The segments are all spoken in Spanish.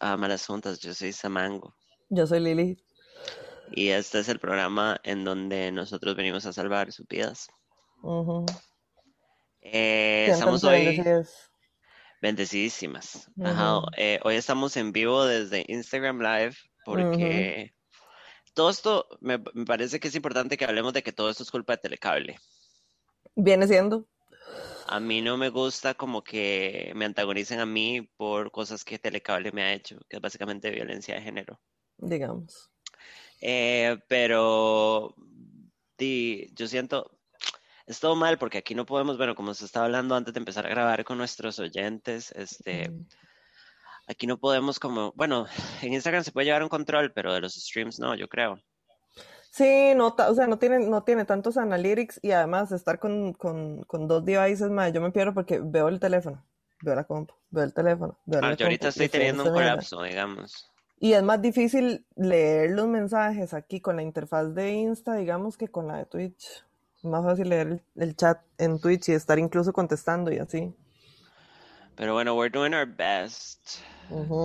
A Malas Juntas. Yo soy Samango. Yo soy Lili. Y este es el programa en donde nosotros venimos a salvar sus vidas. Eh, estamos hoy bendecidísimas. Eh, hoy estamos en vivo desde Instagram Live porque todo esto me, me parece que es importante que hablemos de que todo esto es culpa de Telecable. Viene siendo. A mí no me gusta como que me antagonicen a mí por cosas que Telecable me ha hecho, que es básicamente violencia de género. Digamos. Eh, pero yo siento, es todo mal porque aquí no podemos, bueno, como se estaba hablando antes de empezar a grabar con nuestros oyentes, este, aquí no podemos como, bueno, en Instagram se puede llevar un control, pero de los streams no, yo creo. Sí, no, o sea, no tiene, no tiene tantos analytics y además estar con, dos devices, más, yo me pierdo porque veo el teléfono, veo la compu, veo el teléfono. Veo ah, yo ahorita estoy teniendo un colapso, digamos. Y es más difícil leer los mensajes aquí con la interfaz de Insta, digamos, que con la de Twitch. Es más fácil leer el, chat en Twitch y estar incluso contestando y así. Pero bueno, we're doing our best.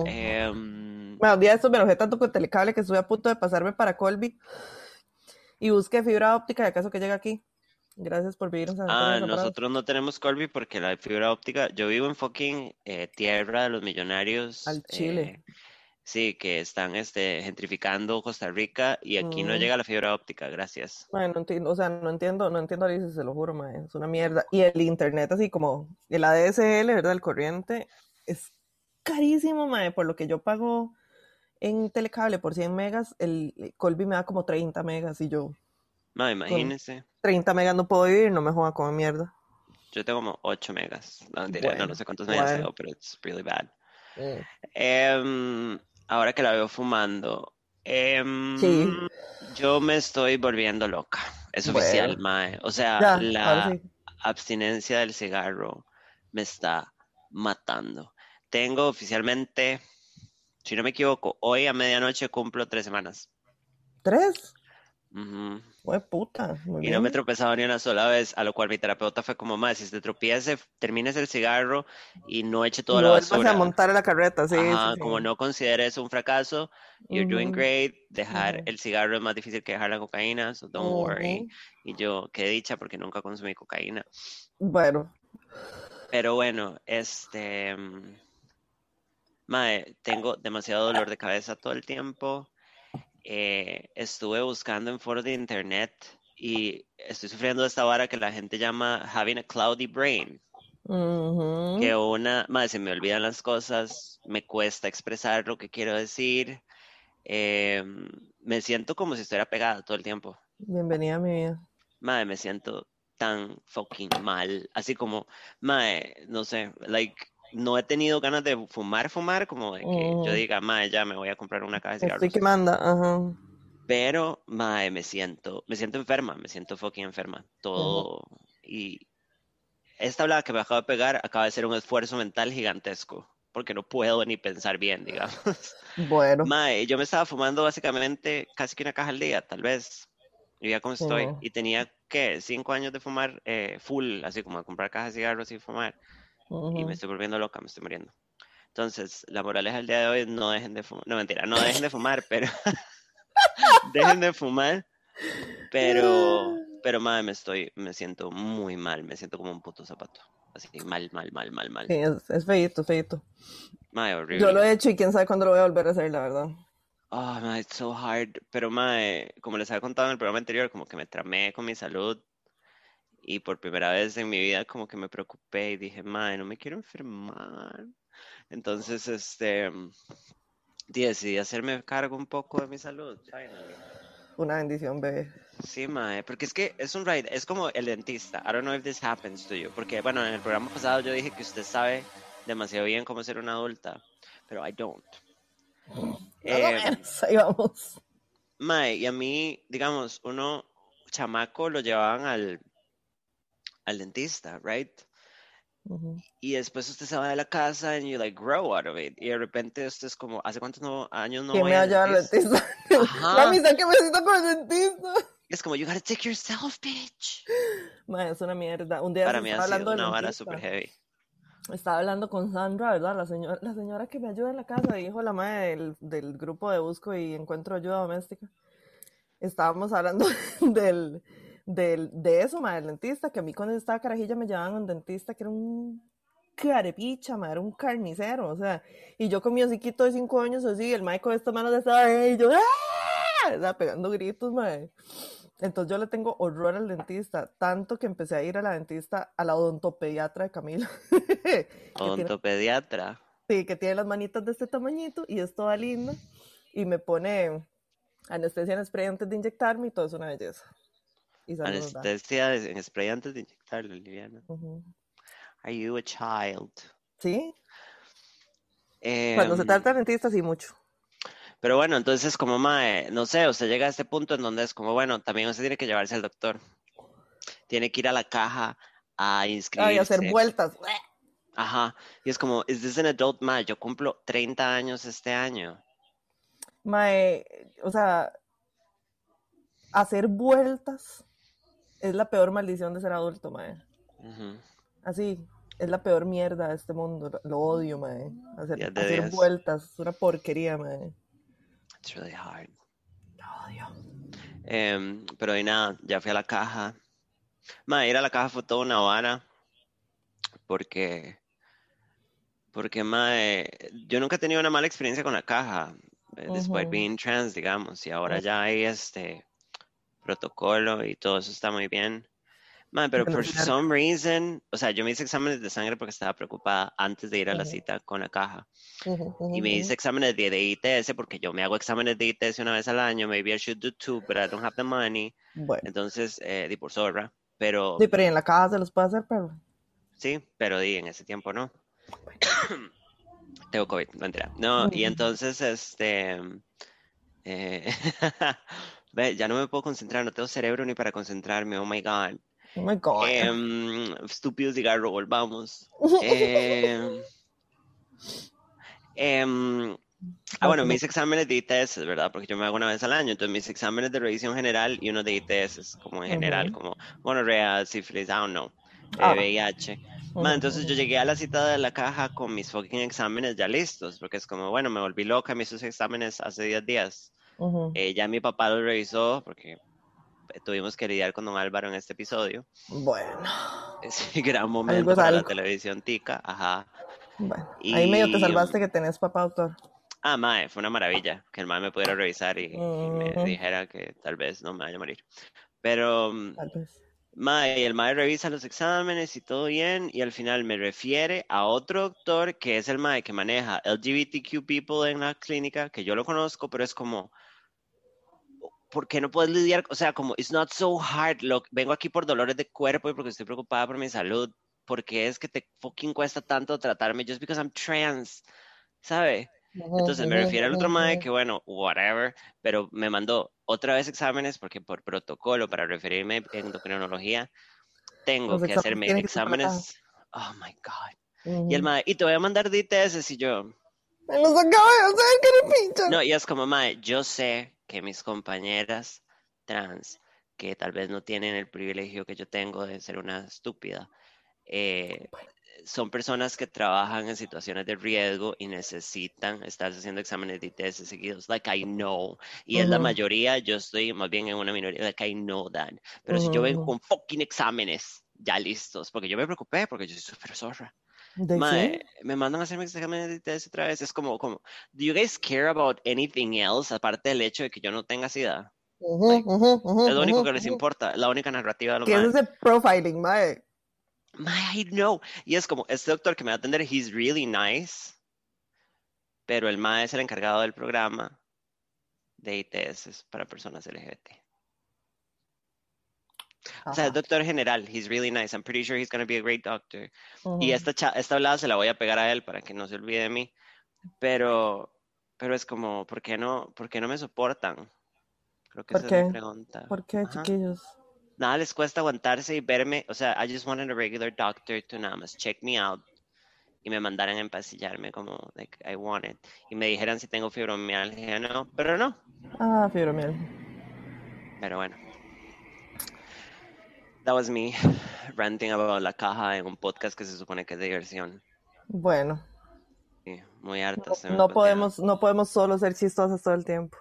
Em, bueno, día de estos me enojé tanto con Telecable que estuve a punto de pasarme para Colby y busqué fibra óptica, de acaso que llega aquí. Gracias por vivir en San Ah, nosotros no tenemos Colby porque la fibra óptica, yo vivo en fucking eh, tierra de los millonarios. Al Chile. Eh, sí, que están este, gentrificando Costa Rica y aquí no llega la fibra óptica, gracias. Bueno, entiendo, o sea, no entiendo, no entiendo se lo juro, mae, es una mierda. Y el internet así como el ADSL, ¿verdad? El corriente es carísimo, mae, por lo que yo pago en Telecable por 100 megas, el Colby me da como 30 megas y yo... No, imagínese. 30 megas no puedo vivir, no me joda como mierda. Yo tengo como 8 megas. No, no, sé cuántos megas tengo, pero it's really bad. Mm. Em, ahora que la veo fumando, em, yo me estoy volviendo loca. Es oficial, Mae. O sea, la abstinencia del cigarro me está matando. Tengo oficialmente si no me equivoco, hoy a medianoche cumplo tres semanas. ¿Tres? Uh puta. y no me he tropezado ni una sola vez, a lo cual mi terapeuta fue como, más si te tropiece, termines el cigarro y no eche toda la basura. a montar la carreta, sí, Como no consideres un fracaso, you're doing great, dejar el cigarro es más difícil que dejar la cocaína, so don't worry. Y yo, qué dicha, porque nunca consumí cocaína. Bueno. Pero bueno, este... Mae, tengo demasiado dolor de cabeza todo el tiempo. Eh, estuve buscando en foros de internet y estoy sufriendo de esta vara que la gente llama having a cloudy brain. Que una, madre, se me olvidan las cosas, me cuesta expresar lo que quiero decir. Em, me siento como si estuviera pegada todo el tiempo. Bienvenida a mi vida. Madre, me siento tan fucking mal. Así como, madre, no sé, like, no he tenido ganas de fumar, fumar, como de que yo diga, mae, ya me voy a comprar una caja de cigarros. Estoy que manda, ajá. Pero, mae, me siento, me siento enferma, me siento fucking enferma. Todo. Y esta hablada que me acabo de pegar acaba de ser un esfuerzo mental gigantesco. Porque no puedo ni pensar bien, digamos. Bueno. Mae, yo me estaba fumando básicamente casi que una caja al día, tal vez. Y ya como estoy. Y tenía, ¿qué? Cinco años de fumar eh, full, así como de comprar cajas de cigarros y fumar y me estoy volviendo loca, me estoy muriendo. Entonces, la moraleja del día de hoy no dejen de fumar. No, mentira, no dejen de fumar, pero dejen de fumar. Pero, pero madre, me estoy, me siento muy mal, me siento como un puto zapato. Así mal, mal, mal, mal, mal. Sí, es, es feito, feito. Madre, horrible. Yo lo he hecho y quién sabe cuándo lo voy a volver a hacer, la verdad. Oh, madre, it's so hard. Pero, madre, como les había contado en el programa anterior, como que me tramé con mi salud y por primera vez en mi vida como que me preocupé y dije, madre, no me quiero enfermar. Entonces, este, decidí hacerme cargo un poco de mi salud. Una bendición, bebé. Sí, mae, porque es que es un ride, es como el dentista. I don't know if this happens to you. Porque, bueno, en el programa pasado yo dije que usted sabe demasiado bien cómo ser una adulta, pero I don't. Eh, ahí vamos. Mae, y a mí, digamos, uno chamaco lo llevaban al al dentista, right? Y después usted se va de la casa and you like grow out of it. Y de repente usted es como, ¿hace cuántos años no voy me al dentista? La misa que me siento con el dentista. Es como, you gotta take yourself, bitch. Man, es una mierda. Un día Para mí ha sido una vara super heavy. estaba hablando con Sandra, ¿verdad? La señora, la señora que me ayuda en la casa, dijo la madre del, del grupo de Busco y Encuentro Ayuda Doméstica. Estábamos hablando del, de eso, madre, del dentista, que a mí cuando estaba carajilla me llevaban a un dentista que era un carepicha, madre, era un carnicero, o sea, y yo con mi hociquito de cinco años así, el maico de estas manos de esta, y yo, ¡ah! pegando gritos, madre. Entonces yo le tengo horror al dentista, tanto que empecé a ir a la dentista, a la odontopediatra de Camila. ¿Odontopediatra? sí, que tiene las manitas de este tamañito y es toda linda. Y me pone anestesia en spray antes de inyectarme y todo es una belleza. Anestesia en spray antes de inyectarle, Liliana. Are you a child? Sí. Cuando se em, trata de dentista, sí, mucho. Pero bueno, entonces como mae, no sé, usted llega a este punto en donde es como, bueno, también usted tiene que llevarse al doctor. Tiene que ir a la caja a inscribirse. y hacer vueltas. Ajá. Y es como, ¿is this an adult mae? Yo cumplo 30 años este año. Mae, o sea, hacer vueltas es la peor maldición de ser adulto, mae. Así, es la peor mierda de este mundo. Lo odio, mae. Hacer, hacer vueltas, es una porquería, mae. It's really hard. Em, pero de nada, ya fui a la caja. Ma, ir a la caja fue toda una vara. Porque. Porque, ma, yo nunca he tenido una mala experiencia con la caja. Eh, después being trans, digamos. Y ahora ya hay este protocolo y todo eso está muy bien pero por some reason, o sea, yo me hice exámenes de sangre porque estaba preocupada antes de ir a la cita con la caja. y me hice exámenes de, ITS porque yo me hago exámenes de ITS una vez al año. Maybe I should do two, but I don't have the money. Entonces, eh, di por zorra. Pero... Sí, pero en la caja se los puede hacer, pero... Sí, pero di, en ese tiempo no. Tengo COVID, no entera. No, y entonces, este... Eh, ve, ya no me puedo concentrar, no tengo cerebro ni para concentrarme, oh my god. Oh my God. Eh, estúpido cigarro, volvamos. eh, eh, ah, bueno, mis exámenes de ITS, ¿verdad? Porque yo me hago una vez al año. Entonces, mis exámenes de revisión general y uno de ITS, como en general, como monorrea, sífilis, I don't know, VIH. entonces yo llegué a la cita de la caja con mis fucking exámenes ya listos, porque es como, bueno, me volví loca, me hice esos exámenes hace 10 días. Eh, ya mi papá lo revisó, porque tuvimos que lidiar con don Álvaro en este episodio. Bueno. Ese gran momento para la televisión tica, ajá. Bueno, ahí medio te salvaste que tenés papá doctor. Ah, mae, fue una maravilla que el mae me pudiera revisar y, me dijera que tal vez no me vaya a morir. Pero, mm, tal vez. Mae, el mae revisa los exámenes y todo bien, y al final me refiere a otro doctor que es el mae que maneja LGBTQ people en la clínica, que yo lo conozco, pero es como, ¿por qué no puedes lidiar? O sea, como, it's not so hard. Lo, vengo aquí por dolores de cuerpo y porque estoy preocupada por mi salud. porque es que te fucking cuesta tanto tratarme? Just because I'm trans, ¿sabe? Entonces me refiero al otro madre que, bueno, whatever, pero me mandó otra vez exámenes porque por protocolo, para referirme en endocrinología, tengo que hacerme exámenes. Oh my God. Y el madre, y te voy a mandar DTS y yo. Me los acabo de hacer, que No, y es como, madre, yo sé que mis compañeras trans, que tal vez no tienen el privilegio que yo tengo de ser una estúpida, eh, son personas que trabajan en situaciones de riesgo y necesitan estar haciendo exámenes de ITS seguidos. Like I know. Y es la mayoría, yo estoy más bien en una minoría. Like I know that. Pero si yo vengo con fucking exámenes ya listos, porque yo me preocupé, porque yo soy súper zorra me mandan a hacer mis exámenes de otra vez. Es como, como, ¿do you guys care about anything else aparte del hecho de que yo no tenga SIDA? es lo único que les importa, la única narrativa de lo ¿Qué es ese profiling, mae? I know. Y es como, este doctor que me va a atender, he's really nice, pero el mae es el encargado del programa de ITS para personas LGBT. O sea, es doctor general. He's really nice. I'm pretty sure he's going to be a great doctor. Y esta, esta hablada se la voy a pegar a él para que no se olvide de mí. Pero, pero es como, ¿por qué no, por qué no me soportan? Creo que esa es mi pregunta. ¿Por qué, chiquillos? Nada les cuesta aguantarse y verme. O sea, I just wanted a regular doctor to nada más check me out y me mandaran a empastillarme como, like, I want it. Y me dijeran si tengo fibromialgia, no, pero no. Ah, fibromialgia. Pero bueno. That was me ranting about la caja en un podcast que se supone que es de diversión. Bueno. Sí, muy harta. No, no podemos, no podemos solo ser chistosas todo el tiempo.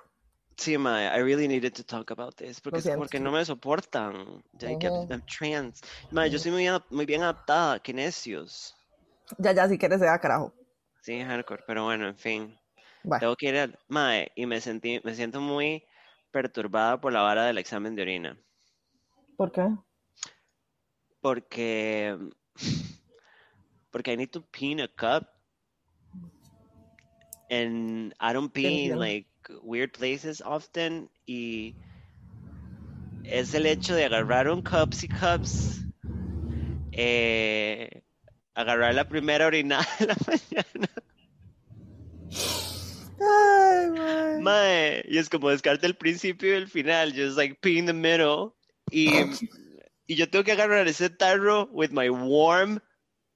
Sí, mae, I really needed to talk about this porque, porque no me soportan. Like, I'm, trans. Mae, yo soy muy, muy bien adaptada, qué necios. Ya, ya, si quieres, sea carajo. Sí, hardcore, pero bueno, en fin. Tengo que ir al... Mae, y me, sentí, me siento muy perturbada por la vara del examen de orina. ¿Por qué? Porque... Porque I need to pee in a cup. And I don't pee in, like, weird places often. Y es el hecho de agarrar un cups y cups. Eh, agarrar la primera orinada de la mañana. Ay, mae. Y es como descarte el principio y el final. Just like pee in the middle. Y, y yo tengo que agarrar ese tarro with my warm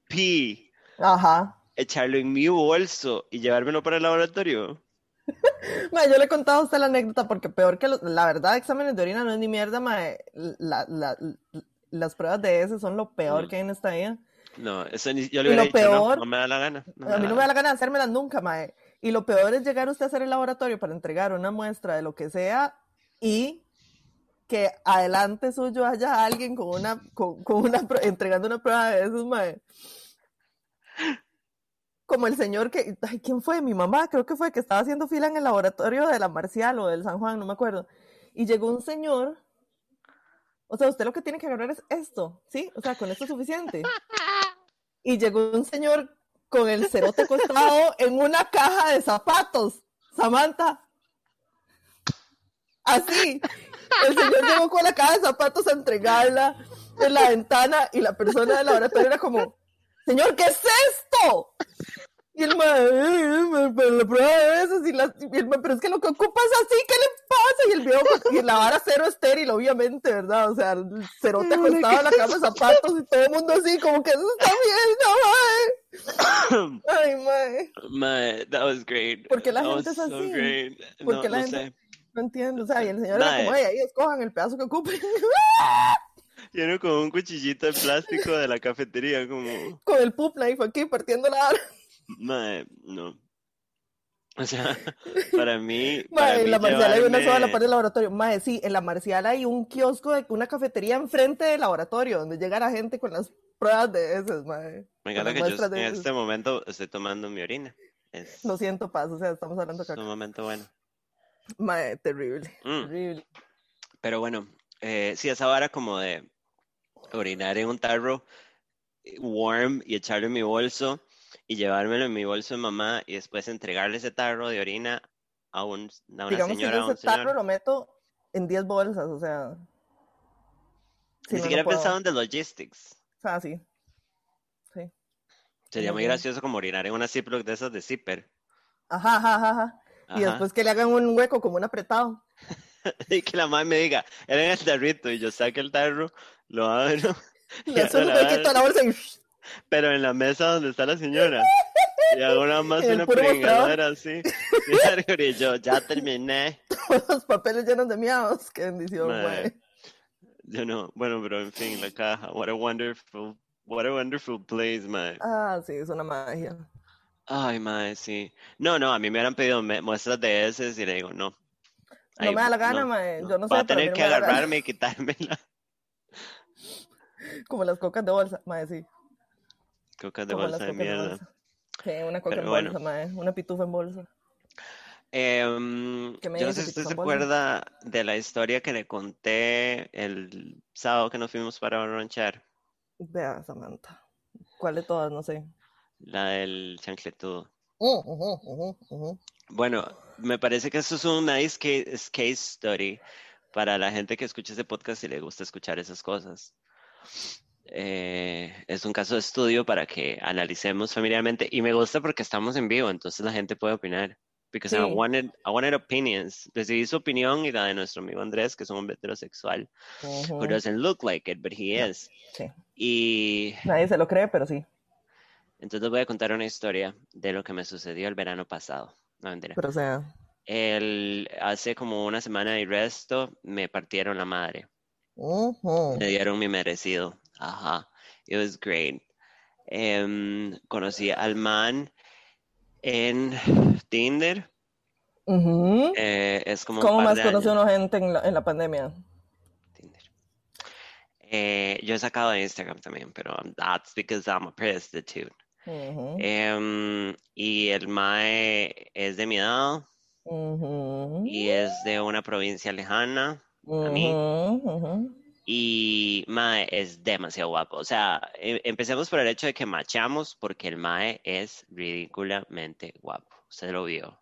pee. Ajá. Echarlo en mi bolso y llevármelo para el laboratorio. Mae, yo le he contado a usted la anécdota porque peor que la verdad, exámenes de orina no es ni mierda, mae. La, la, las pruebas de ese son lo peor mm. que hay en esta vida. No, eso ni, yo le hubiera dicho, peor, no, me da la gana. a mí no me da la gana de hacérmelas nunca, mae. Y lo peor es llegar usted a hacer el laboratorio para entregar una muestra de lo que sea y que adelante suyo haya alguien con una, con, una entregando una prueba de esos, mae. Como el señor que, ay, ¿quién fue? Mi mamá, creo que fue, que estaba haciendo fila en el laboratorio de la Marcial o del San Juan, no me acuerdo. Y llegó un señor o sea, usted lo que tiene que agarrar es esto, ¿sí? O sea, con esto es suficiente. Y llegó un señor con el cerote acostado en una caja de zapatos. Samantha. Así. El señor llegó con la caja de zapatos a entregarla en la ventana y la persona del laboratorio era como, señor, ¿qué es esto? Y el mae, pero la prueba de veces, y, la, y el pero es que lo que ocupa es así, ¿qué le pasa? Y el viejo, y la vara cero estéril, obviamente, ¿verdad? O sea, el cerote acostado en la cama de zapatos y todo el mundo así, como que eso está bien, no, mae. Ay, mae. Mae, that was great. ¿Por qué la gente es así? ¿Por qué la gente? No entiendo, o sea, y el señor era como, ay, ahí escojan el pedazo que ocupen. Tiene como un cuchillito de plástico de la cafetería, como... Con el pup ahí fue aquí partiendo la Mae, no. O sea, para mí. Mae, en la marcial hay una sola la parte del laboratorio. Mae, sí, en la marcial hay un kiosco de una cafetería enfrente del laboratorio donde llega la gente con las pruebas de esas, mae. Me encanta que yo en este momento estoy tomando mi orina. Lo siento, Paz, o sea, estamos hablando acá. Es un momento bueno. Mae, terrible, mm. terrible. Pero bueno, eh, sí, esa vara como de orinar en un tarro eh, warm y echarlo en mi bolso y llevármelo en mi bolso de mamá y después entregarle ese tarro de orina a, un, a una Digamos señora. Que ese tarro lo meto en 10 bolsas, o sea. Ni siquiera he pensado en the logistics. Ah, sí. Sí. Sería muy gracioso como orinar en una Ziploc de esas de zipper. Ajá, ajá, ajá. Y después que le hagan un hueco como un apretado. y que la mamá me diga, era en el tarrito y yo saque el tarro, lo abro. La bolsa y pero en la mesa donde está la señora. Y nada más una pringadera así. Y yo, ya terminé. Todos los papeles llenos de miados. Qué bendición, güey. Yo no, bueno, pero en fin, la caja. What a wonderful, what a wonderful place, man. Ah, sí, es una magia. Ay, mae, sí. No, no, a mí me hubieran pedido muestras de ese y le digo, no. no me da la gana, mae. Yo no sé. Voy a tener que agarrarme y quitármela. Como las cocas de bolsa, mae, sí. Cocas de bolsa de mierda. Sí, una coca en bolsa, mae. Una pitufa en bolsa. Eh, yo no sé si usted se acuerda de la historia que le conté el sábado que nos fuimos para ranchar. Vea, Samantha. ¿Cuál de todas? No sé. La del chancletudo. Uh, bueno, me parece que eso es un nice case, case story para la gente que escucha ese podcast y le gusta escuchar esas cosas. Eh, es un caso de estudio para que analicemos familiarmente y me gusta porque estamos en vivo, entonces la gente puede opinar. Because I, wanted, I wanted opinions. Decidí su opinión y la de nuestro amigo Andrés, que es un hombre heterosexual, who doesn't look like it, but he is. Sí. Y... Nadie se lo cree, pero sí. Entonces voy a contar una historia de lo que me sucedió el verano pasado. No, mentira. Pero sea... El, hace como una semana y resto me partieron la madre. Me dieron mi merecido. Ajá. It was great. Em, conocí al man en Tinder. Eh, es como ¿Cómo más conoció una gente en la, pandemia? Tinder. Eh, yo he sacado de Instagram también, pero that's because I'm a prostitute. Em, y el Mae es de mi edad y es de una provincia lejana a mí. Y Mae es demasiado guapo. O sea, e, empecemos por el hecho de que machamos porque el Mae es ridículamente guapo. Usted lo vio.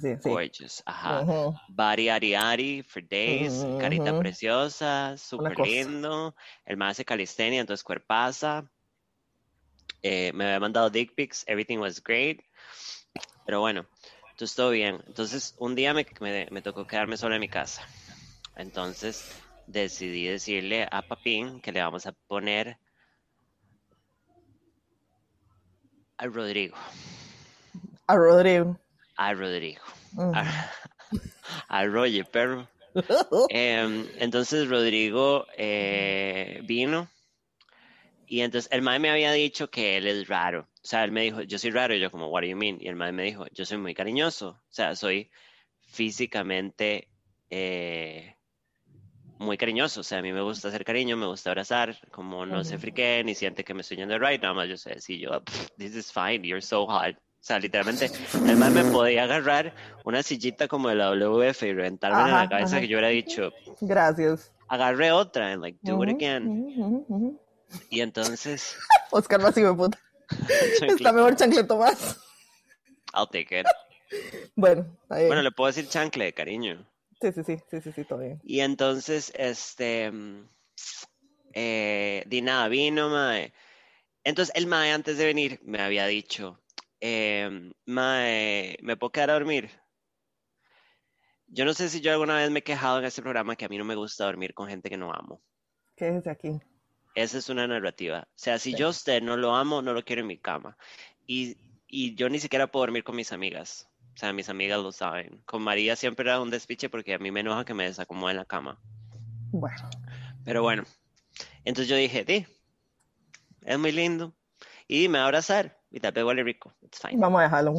Sí, Gorgeous. Ajá. Bari Ari Ari for days. Carita preciosa. Súper lindo. El Mae hace calistenia, entonces cuerpaza. Eh, me había mandado dick pics. Everything was great. Pero bueno, entonces todo bien. Entonces un día me, me, me tocó quedarme solo en mi casa. Entonces decidí decirle a Papín que le vamos a poner a Rodrigo. A Rodrigo. A Rodrigo. A, Roger, perro. Em, entonces Rodrigo eh, vino y entonces el mae me había dicho que él es raro. O sea, él me dijo, yo soy raro. Y yo como, what do you mean? Y el mae me dijo, yo soy muy cariñoso. O sea, soy físicamente eh, muy cariñoso, o sea, a mí me gusta hacer cariño, me gusta abrazar, como no se frique ni siente que me estoy yendo right, nada más yo sé, si yo, this is fine, you're so hot. O sea, literalmente, además me podía agarrar una sillita como de la WF y reventarme en la cabeza que yo hubiera dicho. Gracias. Agarré otra, and like, do it again. Y entonces. Oscar no me puta. Está mejor chancleto más. I'll take it. Bueno, ahí. Bueno, le puedo decir chancle, cariño. Sí, sí, sí, sí, sí, sí, todo bien. Y entonces, este, mm, eh, di nada, vino, mae. Entonces, el mae antes de venir me había dicho, eh, mae, ¿me puedo quedar a dormir? Yo no sé si yo alguna vez me he quejado en este programa que a mí no me gusta dormir con gente que no amo. ¿Qué es aquí? Esa es una narrativa. O sea, si yo a usted no lo amo, no lo quiero en mi cama. Y, y yo ni siquiera puedo dormir con mis amigas. O sea, mis amigas lo saben. Con María siempre era un despiche porque a mí me enoja que me desacomode en la cama. Bueno. Pero bueno. Entonces yo dije, di, es muy lindo. Y me va a abrazar. Y tal vez huele rico. It's fine. Vamos a dejarlo.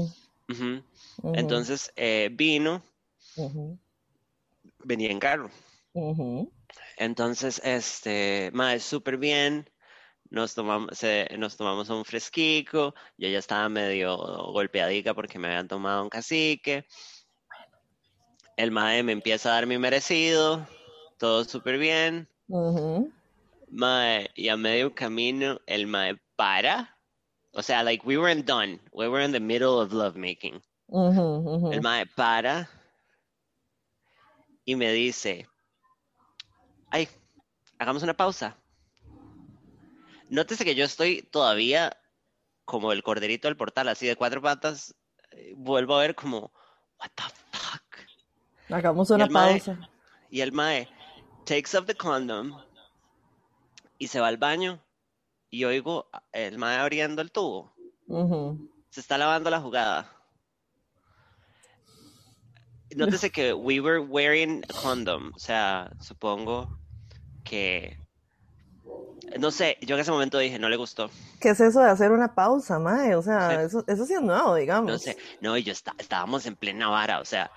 Entonces eh, vino. Venía en carro. Entonces, este, más súper bien nos tomamos, nos tomamos un fresquico, yo ya estaba medio golpeadica porque me habían tomado un cacique. El mae me empieza a dar mi merecido, todo súper bien. Mae, y a medio camino el mae para. O sea, like we weren't done. We were in the middle of lovemaking. El mae para y me dice, ay, hagamos una pausa. Nótese que yo estoy todavía como el corderito del portal, así de cuatro patas. Eh, vuelvo a ver como, what the fuck. Hagamos una pausa. y el mae takes off the condom y se va al baño y oigo el mae abriendo el tubo. Se está lavando la jugada. Nótese que we were wearing a condom, o sea, supongo que no sé, yo en ese momento dije, no le gustó. ¿Qué es eso de hacer una pausa, mae? O sea, eso, eso sí es nuevo, digamos. No sé, no, y yo está, estábamos en plena vara, o sea,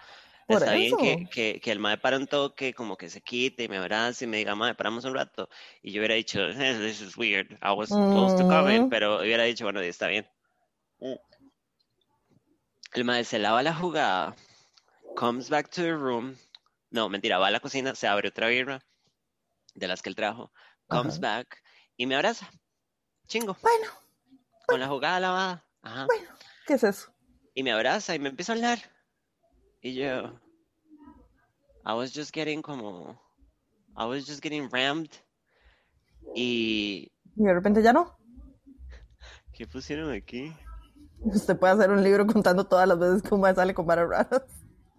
está bien que, que, que, el mae para un toque, como que se quite y me abrace y me diga, mae, paramos un rato. Y yo hubiera dicho, this is weird, I was supposed to come in, pero hubiera dicho, bueno, está bien. El mae se lava la jugada, comes back to the room, no, mentira, va a la cocina, se abre otra birra de las que él trajo comes back y me abraza. Chingo. Bueno. Con la jugada lavada. Ajá. Bueno, ¿qué es eso? Y me abraza y me empieza a hablar. Y yo. I was just getting como. I was just getting rammed. Y. Y de repente ya no. ¿Qué pusieron aquí? Usted puede hacer un libro contando todas las veces que un sale con varas raras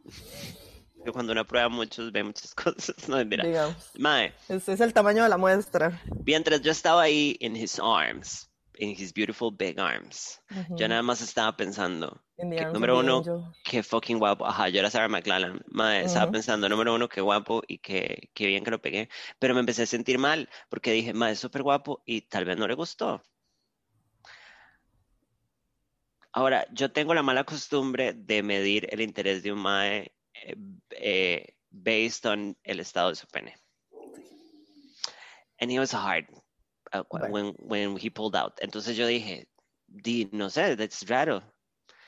cuando uno prueba muchos ve muchas cosas. No, mira. Digamos. Mae. Ese es el tamaño de la muestra. Mientras yo estaba ahí en his arms, in his beautiful big arms, yo nada más estaba pensando, número uno, qué fucking guapo. Ajá, yo era Sarah McLaren. Mae, estaba pensando, número uno, qué guapo y qué, qué bien que lo pegué. Pero me empecé a sentir mal porque dije, mae, es súper guapo y tal vez no le gustó. Ahora, yo tengo la mala costumbre de medir el interés de un mae eh, based on el estado de su pene. And it was hard uh, when, when he pulled out. Entonces yo dije, di, no sé, that's raro.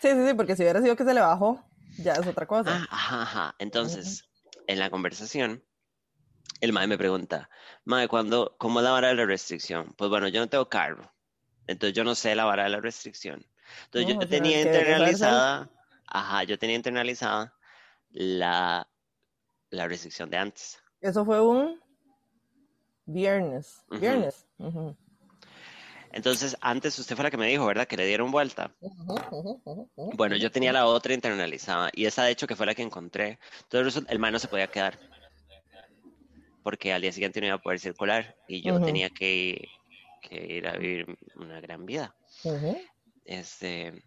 Sí, sí, sí, porque si hubiera sido que se le bajó, ya es otra cosa. Ah, ajá, ajá. Entonces, en la conversación, el mae me pregunta, mae, ¿cuándo, ¿cómo la vara de la restricción? Pues bueno, yo no tengo carro, entonces yo no sé la vara de la restricción. Entonces yo tenía internalizada, ajá, yo tenía internalizada la, la restricción de antes. Eso fue un viernes, viernes. Entonces, antes usted fue la que me dijo, ¿verdad? Que le dieron vuelta. Bueno, yo tenía la otra internalizada y esa de hecho que fue la que encontré. Entonces, el mae no se podía quedar porque al día siguiente no iba a poder circular y yo tenía que, ir a vivir una gran vida. Este,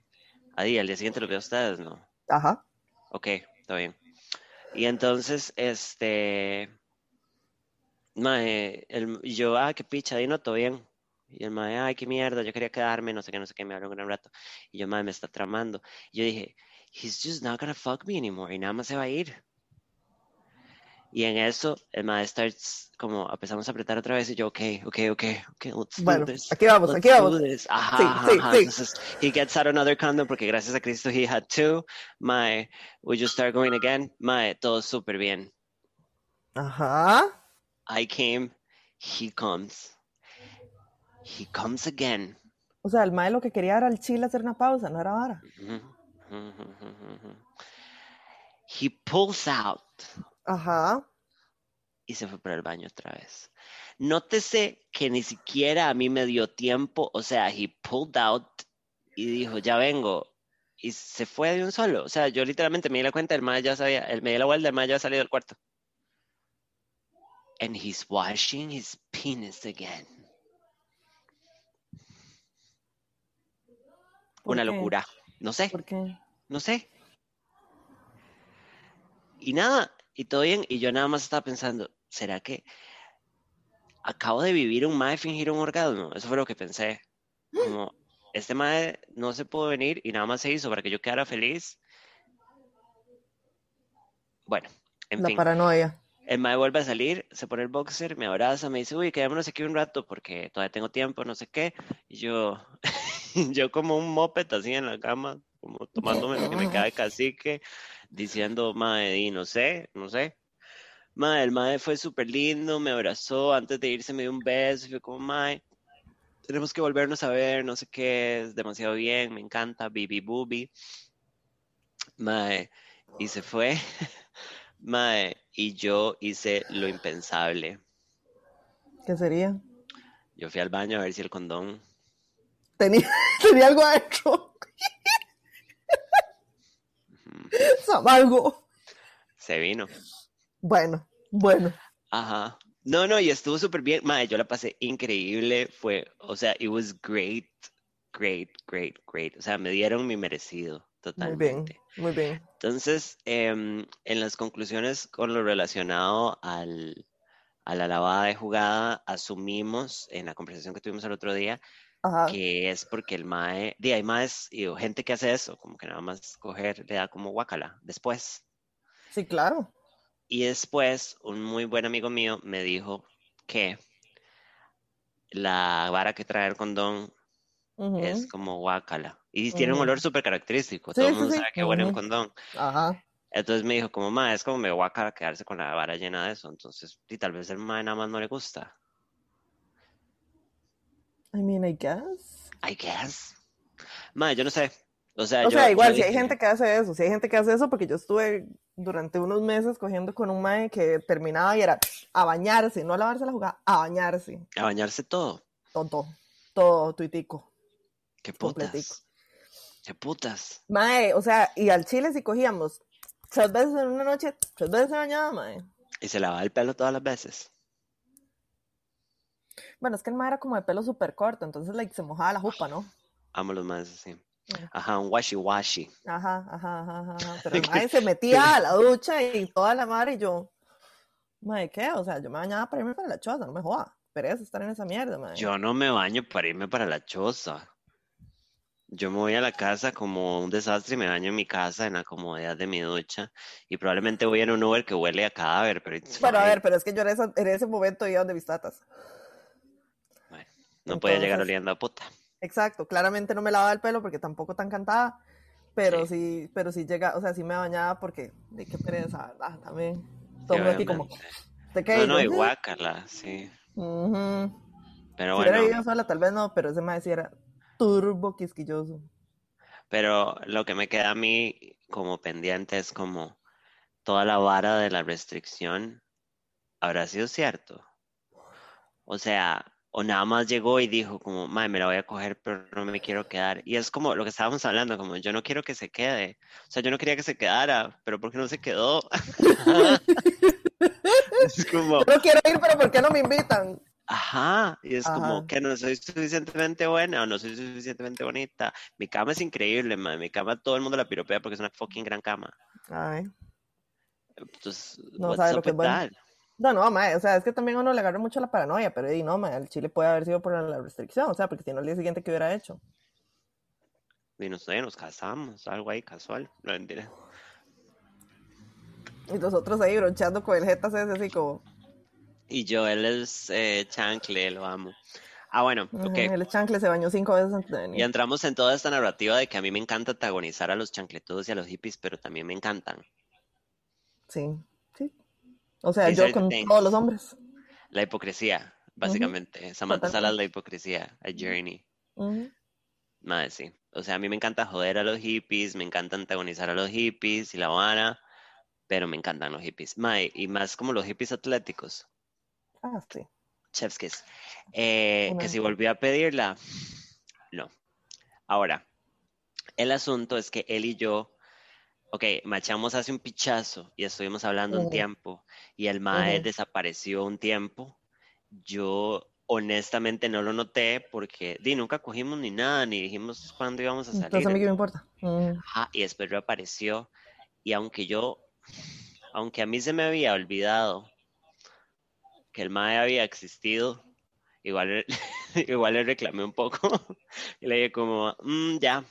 ahí, al día siguiente lo veo a ustedes, ¿no? Ajá. Ok, está bien. Y entonces, este, mae, el, yo, ah, qué picha, ahí no, todo bien. Y el mae, ay, qué mierda, yo quería quedarme, no sé qué, no sé qué, me habló un gran rato. Y yo, mae, me está tramando. Yo dije, he's just not gonna fuck me anymore. Y nada más se va a ir. Y en eso, el maestro como empezamos a apretar otra vez y yo, ok, ok, ok, ok, let's bueno, do this. aquí vamos, aquí vamos. Ajá, sí, sí, sí. Entonces, he gets out another condom porque gracias a Cristo he had two. My, we just start going again. My, todo súper bien. Ajá. I came, he comes. He comes again. O sea, el mae lo que quería era el chile hacer una pausa, no era ahora. He pulls out Ajá. Y se fue para el baño otra vez. Nótese que ni siquiera a mí me dio tiempo, o sea, he pulled out y dijo, ya vengo. Y se fue de un solo. O sea, yo literalmente me di la cuenta, el mae ya sabía, el, me di la vuelta, el mae ya había salido del cuarto. And he's washing his penis again. Una locura. No sé. ¿Por qué? No sé. Y nada, y todo bien, y yo nada más estaba pensando, ¿será que acabo de vivir un mae fingir un orgasmo? Eso fue lo que pensé. Como, este mae no se pudo venir y nada más se hizo para que yo quedara feliz. Bueno, en La fin. paranoia. El mae vuelve a salir, se pone el boxer, me abraza, me dice, uy, quedémonos aquí un rato porque todavía tengo tiempo, no sé qué. Y yo, yo como un moped así en la cama, como tomándome lo que me cae cacique, diciendo, mae, y no sé, no sé. Mae, el mae fue súper lindo, me abrazó, antes de irse me dio un beso, y fue como, mae, tenemos que volvernos a ver, no sé qué, es demasiado bien, me encanta, bibi booby. Mae, y se fue. Mae, y yo hice lo impensable. ¿Qué sería? Yo fui al baño a ver si el condón. Tenía, tenía algo adentro. algo. Se vino. Bueno, bueno. Ajá. No, no, y estuvo súper bien. Mae, yo la pasé increíble. Fue, o sea, it was great, great, great, great. O sea, me dieron mi merecido. Totalmente. Muy bien, muy bien. Entonces, em, en las conclusiones con lo relacionado al, a la lavada de jugada, asumimos en la conversación que tuvimos el otro día Ajá. que es porque el mae, de hay maes y gente que hace eso, como que nada más coger, le da como guacala después. Sí, claro. Y después, un muy buen amigo mío me dijo que la vara que trae el condón es como guacala. Y tiene un olor súper característico. Sí, Todo el mundo sí. sabe que huele un Ujú. condón. Ajá. Entonces me dijo, como, ma, es como me guacala quedarse con la vara llena de eso. Entonces, y tal vez el mae nada más no le gusta. I mean, I guess. I guess. Ma, yo no sé. O sea, O yo, sea, igual, yo si hay gente que hace eso, si hay gente que hace eso, porque yo estuve durante unos meses cogiendo con un mae que terminaba y era a bañarse, no a lavarse la jugada, a bañarse. A bañarse todo. Todo, todo, tuitico. Qué Completico. putas. Qué putas. Mae, o sea, y al chile si cogíamos tres veces en una noche, tres veces se bañaba, mae. Y se lava el pelo todas las veces. Bueno, es que el mae era como de pelo súper corto, entonces like, se mojaba la jupa, ¿no? Amo los más así. Ajá, un washi washi. Ajá, ajá, ajá, ajá. Pero el mae se metía a la ducha y toda la madre y yo, mae, ¿qué? O sea, yo me bañaba para irme para la choza, no me joda. Pereza estar en esa mierda, mae. Yo no me baño para irme para la choza. Yo me voy a la casa como un desastre y me baño en mi casa en la comodidad de mi ducha y probablemente voy en un Uber que huele a cadáver, pero Bueno, a ver, pero es que yo en, ese, en ese momento iba donde mis tatas. Bueno, no podía llegar oliendo a puta. Exacto, claramente no me lavaba el pelo porque tampoco tan cantada, pero sí, pero sí llega, o sea, sí me bañaba porque de qué pereza, ¿verdad? También. Todo aquí como... no, no, y guácala, sí. Pero bueno. Si hubiera sola, tal vez no, pero ese me era turbo quisquilloso. Pero lo que me queda a mí como pendiente es como toda la vara de la restricción habrá sido cierto. O sea, o nada más llegó y dijo como, madre, me la voy a coger, pero no me quiero quedar. Y es como lo que estábamos hablando, como yo no quiero que se quede. O sea, yo no quería que se quedara, pero ¿por qué no se quedó? es como... no quiero ir, pero ¿por qué no me invitan? Ajá, y es como que no soy suficientemente buena o no soy suficientemente bonita. Mi cama es increíble, madre. Mi cama todo el mundo la piropea porque es una fucking gran cama. Ay. Entonces, no sabe lo que es bueno. No, no, mae, o sea, es que también uno le agarra mucho la paranoia, pero y no, mae, el chile puede haber sido por la restricción, o sea, porque si no, el día siguiente, ¿qué hubiera hecho? Y no sé, nos casamos, algo ahí casual, no mentira. Y nosotros ahí bronchando con el jeta así como... Y yo, él es eh, chancle, lo amo. Ah, bueno, ok. El chancle se bañó cinco veces antes de venir. Y entramos en toda esta narrativa de que a mí me encanta antagonizar a los chancletudos y a los hippies, pero también me encantan. Sí. O sea, yo con todos los hombres. La hipocresía, básicamente. Samantha Salas, la hipocresía, a journey. Madre, sí. O sea, a mí me encanta joder a los hippies, me encanta antagonizar a los hippies y la Habana, pero me encantan los hippies. Madre, y más como los hippies atléticos. Ah, sí. Chefskis. Eh, que si volvió a pedirla, no. Ahora, el asunto es que él y yo ok, machamos hace un pichazo y estuvimos hablando un tiempo y el mae desapareció un tiempo. Yo honestamente no lo noté porque di, nunca cogimos ni nada, ni dijimos cuándo íbamos a salir. Entonces a mí qué me importa. y después reapareció y aunque yo, aunque a mí se me había olvidado que el mae había existido, igual, igual le reclamé un poco y le dije como, mm, ya,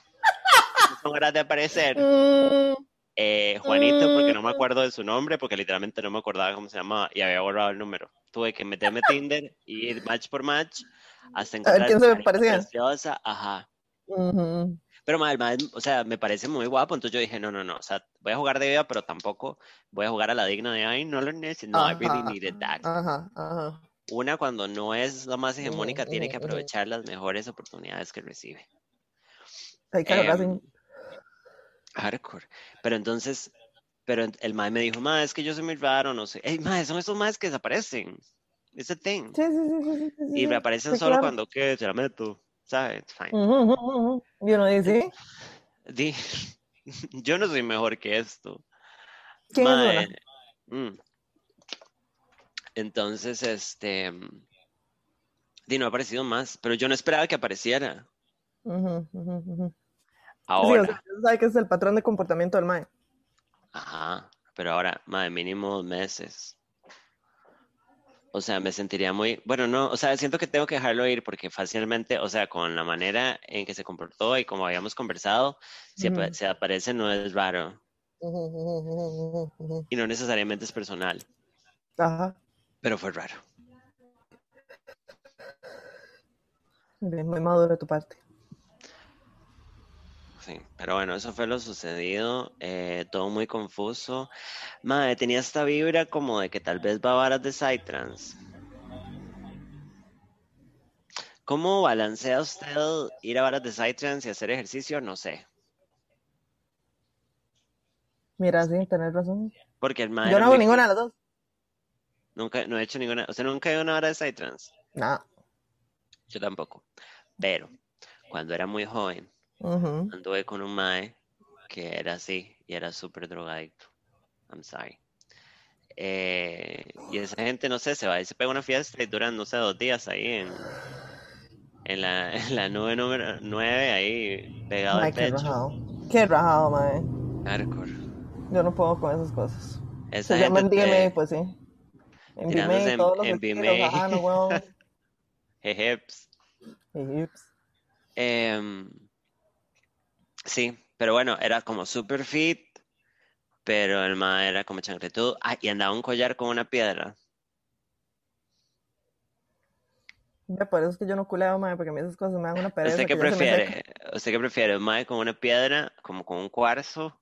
son horas de aparecer. Mm. Eh, Juanito, porque no me mm. acuerdo de su nombre, porque literalmente no me acordaba cómo se llamaba y había borrado el número. Tuve que meterme Tinder y ir match por match hasta encontrar. A quién se me parecía. Ajá. Pero mal, o sea, me parece muy guapo, entonces yo dije, no, no, no, o sea, voy a jugar de vida, pero tampoco voy a jugar a la digna de, ay, no lo necesito, no, I really needed that. Ajá, ajá. Una cuando no es la más hegemónica, tiene que aprovechar las mejores oportunidades que recibe. Hay que eh, hardcore. Pero entonces, pero el mae me dijo, mae, es que yo soy muy raro, no sé. Ey, mae, son esos maes que desaparecen. It's a thing. Sí, sí, sí, y reaparecen solo cuando que se la meto. ¿Sabes? Fine. ¿Y uno dice? Di, yo no soy mejor que esto. ¿Quién es mm. Entonces, este. Di, no ha aparecido más, pero yo no esperaba que apareciera. Ahora. Sí, que es el patrón de comportamiento del MAE. Ajá, pero ahora, MAE, mínimo meses. O sea, me sentiría muy, bueno, no, o sea, siento que tengo que dejarlo ir porque fácilmente, o sea, con la manera en que se comportó y como habíamos conversado, si se aparece no es raro. Y no necesariamente es personal. Ajá. Pero fue raro. muy maduro de tu parte pero bueno, eso fue lo sucedido, eh, todo muy confuso. Madre, tenía esta vibra como de que tal vez va a varas de Psytrance. ¿Cómo balancea usted ir a varas de Psytrance y hacer ejercicio? No sé. Mira, sí, tenés razón. Porque el Yo no hago ninguna de las dos. Nunca, no he hecho ninguna. ¿O sea, nunca he ido a una hora de Psytrance? No. Yo tampoco. Pero, cuando era muy joven, Anduve con un mae que era así y era súper drogadicto. I'm sorry. Eh, y esa gente, no sé, se va y se pega una fiesta y duran, no sé, dos días ahí en, en, la, en la nube número 9, ahí pegado al techo. Qué rajado, qué rajado, mae. Hardcore. Yo no puedo con esas cosas. Esa se llama en DMA, pues sí. En DMA, todos los en estilos, ajá, no, Jejeps. Jejeps. Eh, Sí, pero bueno, era como super fit, pero el mae era como chancletudo. Ah, y andaba un collar con una piedra. por eso es que yo no culeo, mae, porque a mí esas cosas me dan una pereza. ¿Usted qué prefiere? ¿Usted qué prefiere? ¿Mae con una piedra, como con un cuarzo,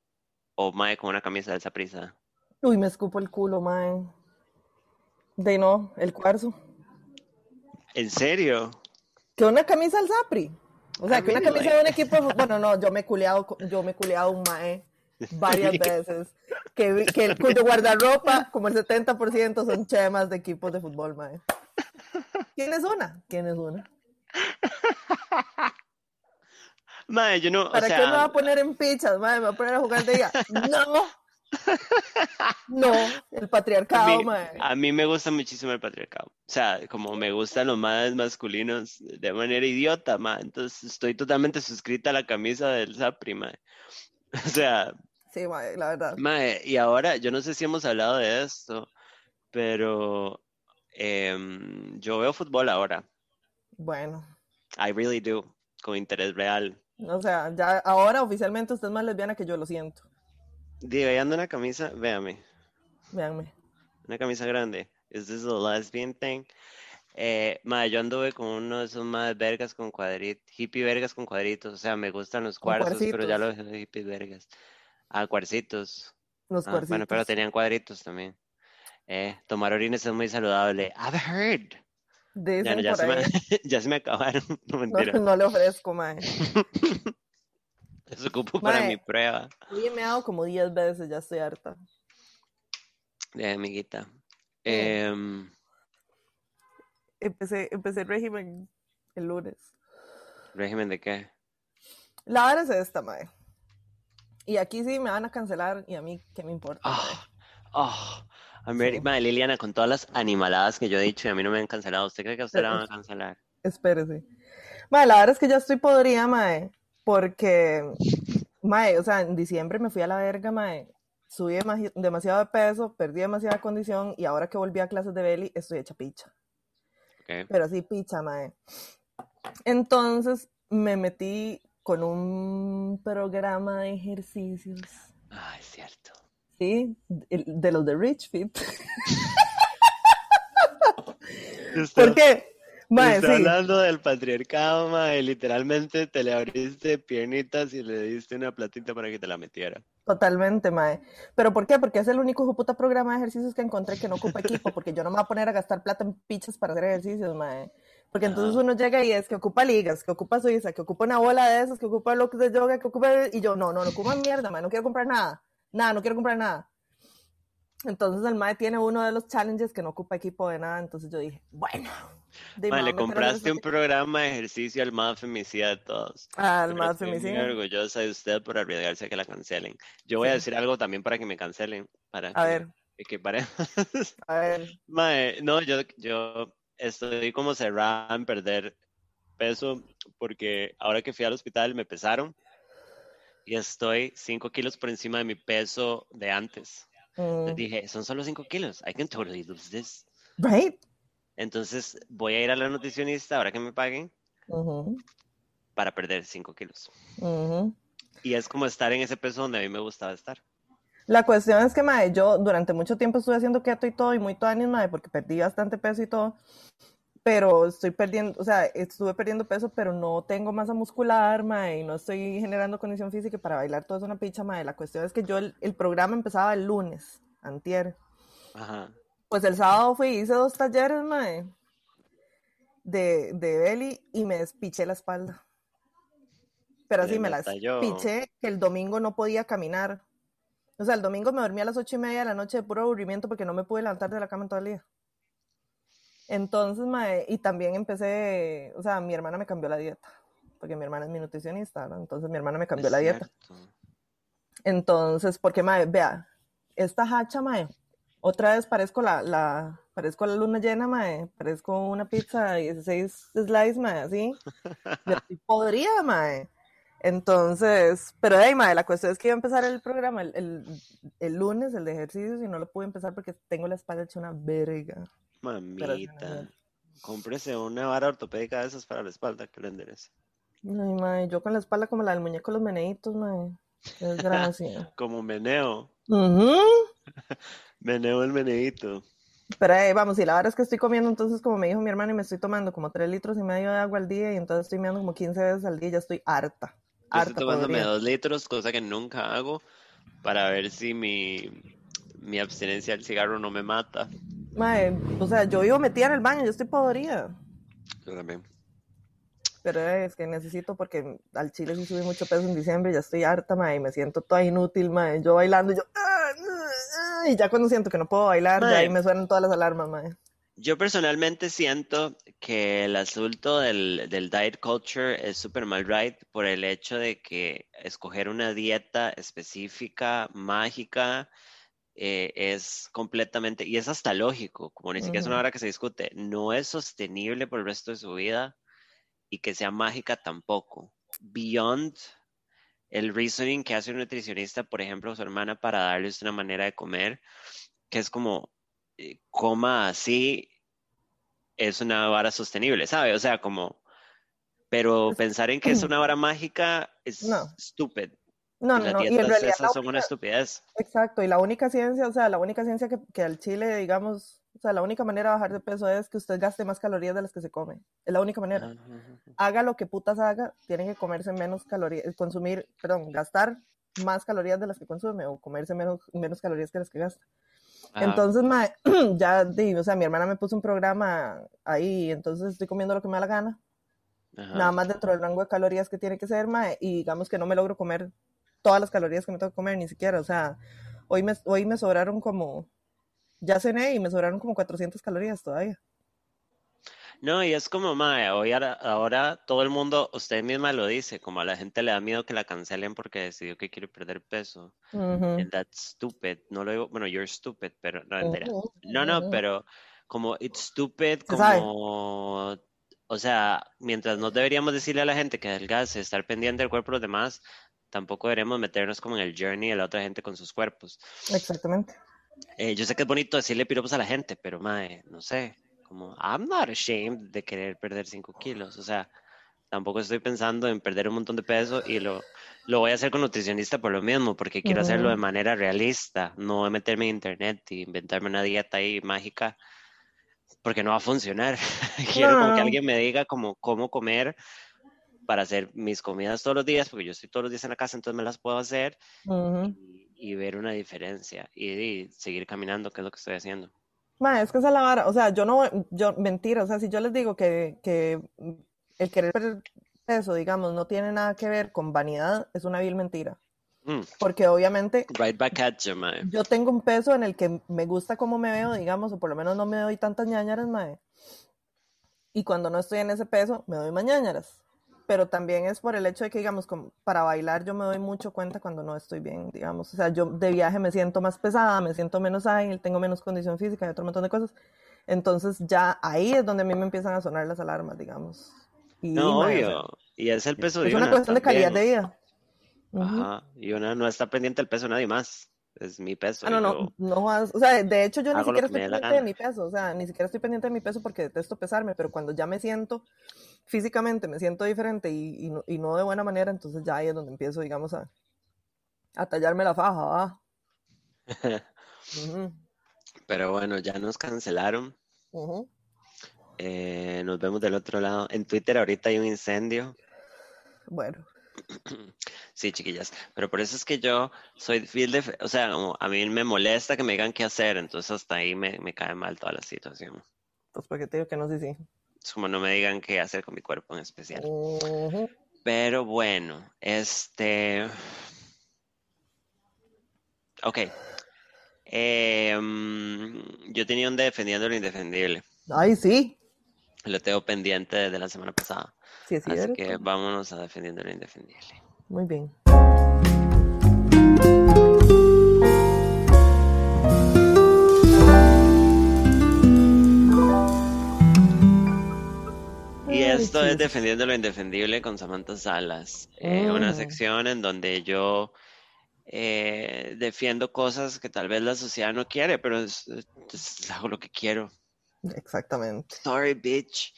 o mae con una camisa de esa prisa? Uy, me escupo el culo, mae. De no, el cuarzo. ¿En serio? Que una camisa al Zapri. O sea, que una camisa de un equipo. Bueno, no, yo me he culeado, yo me he culeado un mae varias veces. Que, que cuyo guardarropa, como el 70% son chemas de equipos de fútbol, mae. ¿Quién es una? ¿Quién es una? Mae, yo no. ¿Para qué me va a poner en pichas? Mae, me va a poner a jugar de ella. No. No, el patriarcado, mae. A mí me gusta muchísimo el patriarcado. O sea, como me gustan los más masculinos de manera idiota, mae. Entonces estoy totalmente suscrita a la camisa del Zapri, mae. O sea. Sí, mae, la verdad. Y ahora, yo no sé si hemos hablado de esto, pero Em, yo veo fútbol ahora. Bueno. I really do, con interés real. O sea, ya ahora oficialmente usted es más lesbiana que yo, lo siento. Anda una camisa, véame. Véanme. Una camisa grande. ¿Is this a lesbian thing? Eh, yo anduve con uno de esos más vergas con cuadritos, hippie vergas con cuadritos. O sea, me gustan los cuarzos, pero ya los hippie vergas. Ah, cuarcitos. Los ah, Bueno, pero tenían cuadritos también. Eh, tomar orines es muy saludable. I've heard. ya, ya, se me, ya, se me, acabaron. No, no, no le ofrezco, mae. Eso ocupo para mi prueba. Hoy me he dado como 10 veces, ya estoy harta. De amiguita. Eh, empecé, empecé el régimen el lunes. ¿Régimen de qué? La hora es esta, mae. Y aquí sí me van a cancelar y a mí, ¿qué me importa? Ah, ah. Liliana, con todas las animaladas que yo he dicho y a mí no me han cancelado, ¿usted cree que a usted la van a cancelar? Espérese. Mae, la verdad es que ya estoy podrida, mae, porque, mae, o sea, en diciembre me fui a la verga, mae, subí demasiado de peso, perdí demasiada condición y ahora que volví a clases de belly estoy hecha picha. Pero así picha, mae. Entonces me metí con un programa de ejercicios. Ah, es cierto. Sí, de los de Rich Fit. ¿Por qué? Mae, Está hablando del patriarcado, mae. Literalmente te le abriste piernitas y le diste una platita para que te la metiera. Totalmente, mae. ¿Pero por qué? Porque es el único puta programa de ejercicios que encontré que no ocupa equipo, porque yo no me voy a poner a gastar plata en pichas para hacer ejercicios, mae. Porque entonces uno llega y es que ocupa ligas, que ocupa suiza, que ocupa una bola de esas, que ocupa bloques de yoga, que ocupa... Y yo, no, no, no ocupa mierda, mae, no quiero comprar nada nada, no quiero comprar nada. Entonces el MAE tiene uno de los challenges que no ocupa equipo de nada, entonces yo dije, bueno. Mae, le compraste un programa de ejercicio al más femicida de todos. al más femicida. Estoy muy orgullosa de usted por arriesgarse a que la cancelen. Yo voy a decir algo también para que me cancelen. Para a ver. Que para... a ver. Mae, no, yo, yo estoy como cerrada en perder peso porque ahora que fui al hospital me pesaron y estoy 5 kilos por encima de mi peso de antes. Mm. dije, son solo 5 kilos, I can totally lose this. Right. Entonces voy a ir a la nutricionista ahora que me paguen para perder 5 kilos. Y es como estar en ese peso donde a mí me gustaba estar. La cuestión es que, mae, yo durante mucho tiempo estuve haciendo keto y todo, y muy toanis, mae, porque perdí bastante peso y todo pero estoy perdiendo, o sea, estuve perdiendo peso, pero no tengo masa muscular, mae, y no estoy generando condición física para bailar todo es una picha, mae. La cuestión es que yo, el, programa empezaba el lunes, antier. Ajá. Pues el sábado fui, hice dos talleres, mae, de, de belly y me despiché la espalda. Pero así me la despiché que el domingo no podía caminar. O sea, el domingo me dormí a las ocho y media de la noche de puro aburrimiento porque no me pude levantar de la cama todo el día. Entonces, mae, y también empecé, o sea, mi hermana me cambió la dieta, porque mi hermana es mi nutricionista, entonces mi hermana me cambió la dieta. Entonces, porque, mae, vea, esta hacha, mae, otra vez parezco la, la, parezco la luna llena, mae, parezco una pizza de 16 slices, mae, así, podría, mae. Entonces, pero hey, mae, la cuestión es que iba a empezar el programa el, el, el lunes, el de ejercicios, y no lo pude empezar porque tengo la espalda hecha una verga. Mamita, cómprese una vara ortopédica de esas para la espalda que le enderece. Ay, mae, yo con la espalda como la del muñeco los meneitos, mae. Qué desgracia. como meneo. Ujú. Meneo el meneito. Pero eh, vamos, y la verdad es que estoy comiendo, entonces como me dijo mi hermano, y me estoy tomando como 3 litros y medio de agua al día, y entonces estoy mirando como 15 veces al día, y ya estoy harta. Yo Harta estoy tomándome podrida. dos litros, cosa que nunca hago, para ver si mi, mi abstinencia del cigarro no me mata. Mae, o sea, yo vivo metida en el baño, yo estoy podrida. Yo también. Pero eh, es que necesito porque al chile sí subí mucho peso en diciembre, ya estoy harta, mae, y me siento toda inútil, mae. Yo bailando, y yo, "Ah, ah", ah", y ya cuando siento que no puedo bailar, ya ahí me suenan todas las alarmas, mae. Yo personalmente siento que el asunto del, del diet culture es súper mal right por el hecho de que escoger una dieta específica, mágica, eh, es completamente, y es hasta lógico, como ni siquiera es una hora que se discute, no es sostenible por el resto de su vida y que sea mágica tampoco. Beyond el reasoning que hace un nutricionista, por ejemplo, a su hermana para darles una manera de comer, que es como, eh, coma así, es una vara sostenible, ¿sabe? O sea, como, pero pensar en que es una vara mágica es No. stupid. No, no, no, y en realidad esas son una única, estupidez. exacto, y la única ciencia, o sea, la única ciencia que, que al chile, digamos, o sea, la única manera de bajar de peso es que usted gaste más calorías de las que se come. Es la única manera. Haga lo que putas haga, tiene que comerse menos calorías, consumir, perdón, gastar más calorías de las que consume o comerse menos, menos calorías que las que gasta. Ajá. Entonces, mae, ya, o sea, mi hermana me puso un programa ahí, entonces estoy comiendo lo que me da la gana, Ajá. nada más dentro del rango de calorías que tiene que ser, mae, y digamos que no me logro comer todas las calorías que me tengo que comer, ni siquiera, o sea, hoy me, hoy me sobraron como, ya cené y me sobraron como 400 calorías todavía. No, y es como, mae, hoy ahora, ahora todo el mundo, usted misma lo dice, como a la gente le da miedo que la cancelen porque decidió que quiere perder peso. And that's stupid. No lo digo, bueno, you're stupid, pero no, ujú, No, no, pero como it's stupid, como, o sea, mientras no deberíamos decirle a la gente que adelgace, estar pendiente del cuerpo de los demás, tampoco deberíamos meternos como en el journey de la otra gente con sus cuerpos. Exactamente. Eh, yo sé que es bonito decirle piropos a la gente, pero mae, no sé, como I'm not ashamed de querer perder 5 kilos, o sea, tampoco estoy pensando en perder un montón de peso y lo, lo voy a hacer con nutricionista por lo mismo, porque quiero hacerlo de manera realista, no meterme en internet y inventarme una dieta ahí mágica, porque no va a funcionar. Quiero como que No. alguien me diga como cómo comer para hacer mis comidas todos los días, porque yo estoy todos los días en la casa, entonces me las puedo hacer Ujú. y, y ver una diferencia y, y seguir caminando, que es lo que estoy haciendo. Ma, es que esa es la vara, o sea, yo no, yo, mentira, o sea, si yo les digo que, que el querer perder peso, digamos, no tiene nada que ver con vanidad, es una vil mentira. Mm, Porque obviamente right back at you, mae. yo tengo un peso en el que me gusta cómo me veo, digamos, o por lo menos no me doy tantas ñañaras, mae. Y cuando no estoy en ese peso, me doy más ñañaras. Pero también es por el hecho de que, digamos, como para bailar yo me doy mucho cuenta cuando no estoy bien, digamos. O sea, yo de viaje me siento más pesada, me siento menos ágil, tengo menos condición física y otro montón de cosas. Entonces ya ahí es donde a mí me empiezan a sonar las alarmas, digamos. Y, No, obvio. Y es el peso de es una cuestión de calidad de vida. Ajá. Y una no está pendiente del peso de nadie más. Es mi peso. Ah, no, no, no. O sea, de hecho yo ni siquiera estoy pendiente de mi peso, o sea, ni siquiera estoy pendiente de mi peso porque detesto pesarme, pero cuando ya me siento físicamente, me siento diferente y, y no, y no de buena manera, entonces ya ahí es donde empiezo, digamos, a, a tallarme la faja, ¿va? Pero bueno, ya nos cancelaron. Eh, nos vemos del otro lado. En Twitter ahorita hay un incendio. Bueno, Sí, chiquillas. Pero por eso es que yo soy fiel de... O sea, como a mí me molesta que me digan qué hacer. Entonces hasta ahí me, me cae mal toda la situación. pues porque te digo que no sé si. Es como no me digan qué hacer con mi cuerpo en especial. Pero bueno, este. Ok. Eh, mm, yo tenía un defendiendo lo indefendible. Ay, sí, Lo tengo pendiente desde la semana pasada. Sí, sí, Así que vámonos a defendiendo lo indefendible. Muy bien. Y esto es. Defendiendo lo Indefendible con Samantha Salas. eh, una Mm. sección en donde yo eh, defiendo cosas que tal vez la sociedad no quiere, pero es- es- hago lo que quiero. Exactamente. Sorry, bitch.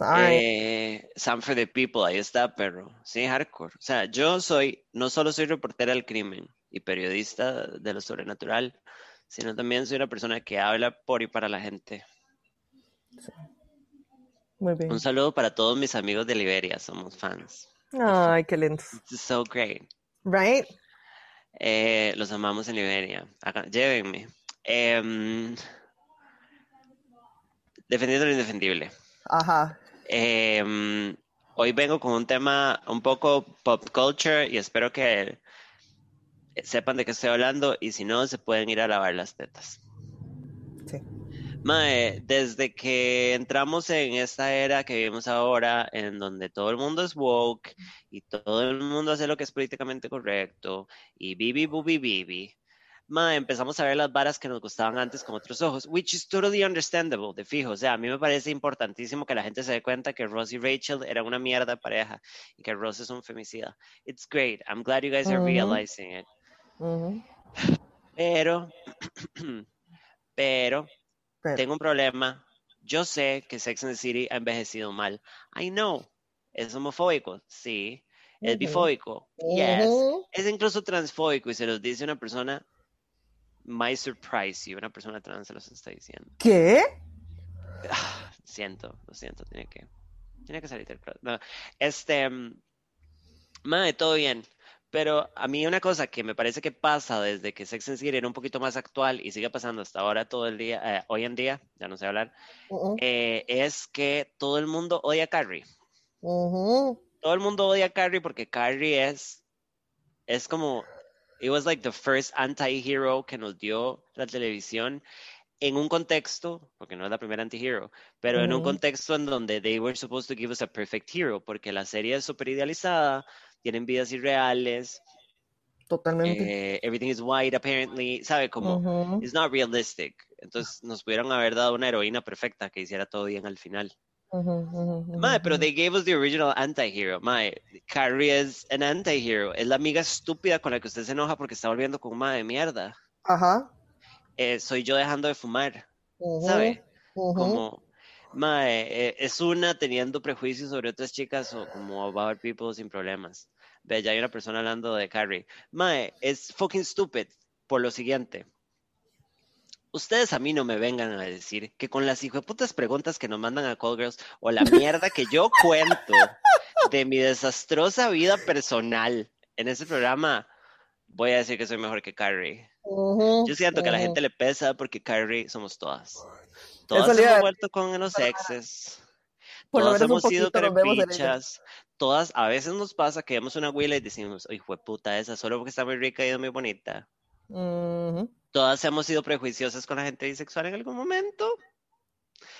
Eh, Sam for the People, ahí está, pero sí, hardcore. O sea, yo soy, no solo soy reportera del crimen y periodista de lo sobrenatural, sino también soy una persona que habla por y para la gente. Muy bien. Un saludo para todos mis amigos de Liberia, somos fans. Ay, qué lindo. It's so great. Right? Eh, los amamos en Liberia. llévenme. Em, defendiendo lo indefendible. Ajá. Em, hoy vengo con un tema un poco pop culture y espero que sepan de qué estoy hablando y si no, se pueden ir a lavar las tetas. Sí. Mae, desde que entramos en esta era que vivimos ahora, en donde todo el mundo es woke y todo el mundo hace lo que es políticamente correcto y bibi bubi bibi, empezamos a ver las varas que nos gustaban antes con otros ojos, which is totally understandable, de fijo. O sea, a mí me parece importantísimo que la gente se dé cuenta que Ross y Rachel eran una mierda pareja y que Ross es un femicida. It's great. I'm glad you guys are realizing it. Pero, pero, tengo un problema. Yo sé que Sex and the City ha envejecido mal. I know. Es homofóbico, sí. Es bifóbico, yes. Es incluso transfóbico y se los dice una persona My surprise you, una persona trans se los está diciendo. ¿Qué? siento, lo siento, tiene que, tiene que salir del no, Este, mm, madre, todo bien. Pero a mí una cosa que me parece que pasa desde que Sex and City era un poquito más actual y sigue pasando hasta ahora todo el día, eh, hoy en día, ya no sé hablar, eh, es que todo el mundo odia a Carrie. Todo el mundo odia a Carrie porque Carrie es, es como It was like the first anti-hero que nos dio la televisión en un contexto, porque no es la primera anti-hero, pero en un contexto en donde they were supposed to give us a perfect hero, porque la serie es súper idealizada, tienen vidas irreales. Totalmente. Eh, everything is white, apparently. ¿Sabe? Como, it's not realistic. Entonces, nos pudieron haber dado una heroína perfecta que hiciera todo bien al final. Pero they gave us the original anti-hero. Mae, Carrie es an anti-hero. Es la amiga estúpida con la que usted se enoja porque está volviendo con una de mierda. Ajá. Eh, soy yo dejando de fumar. ¿Sabe? Como, mae, eh, es una teniendo prejuicios sobre otras chicas o como about people sin problemas. Ve, ya hay una persona hablando de Carrie. Mae, es fucking stupid por lo siguiente ustedes a mí no me vengan a decir que con las putas preguntas que nos mandan a Call Girls o la mierda que yo cuento de mi desastrosa vida personal en ese programa, voy a decir que soy mejor que Carrie. yo siento que a la gente le pesa porque Carrie somos todas. Todas hemos vuelto con los exes. todas hemos sido carepichas. Todas, a veces nos pasa que vemos una abuela y decimos, hijo de puta esa, solo porque está muy rica y es muy bonita todas hemos sido prejuiciosas con la gente bisexual en algún momento.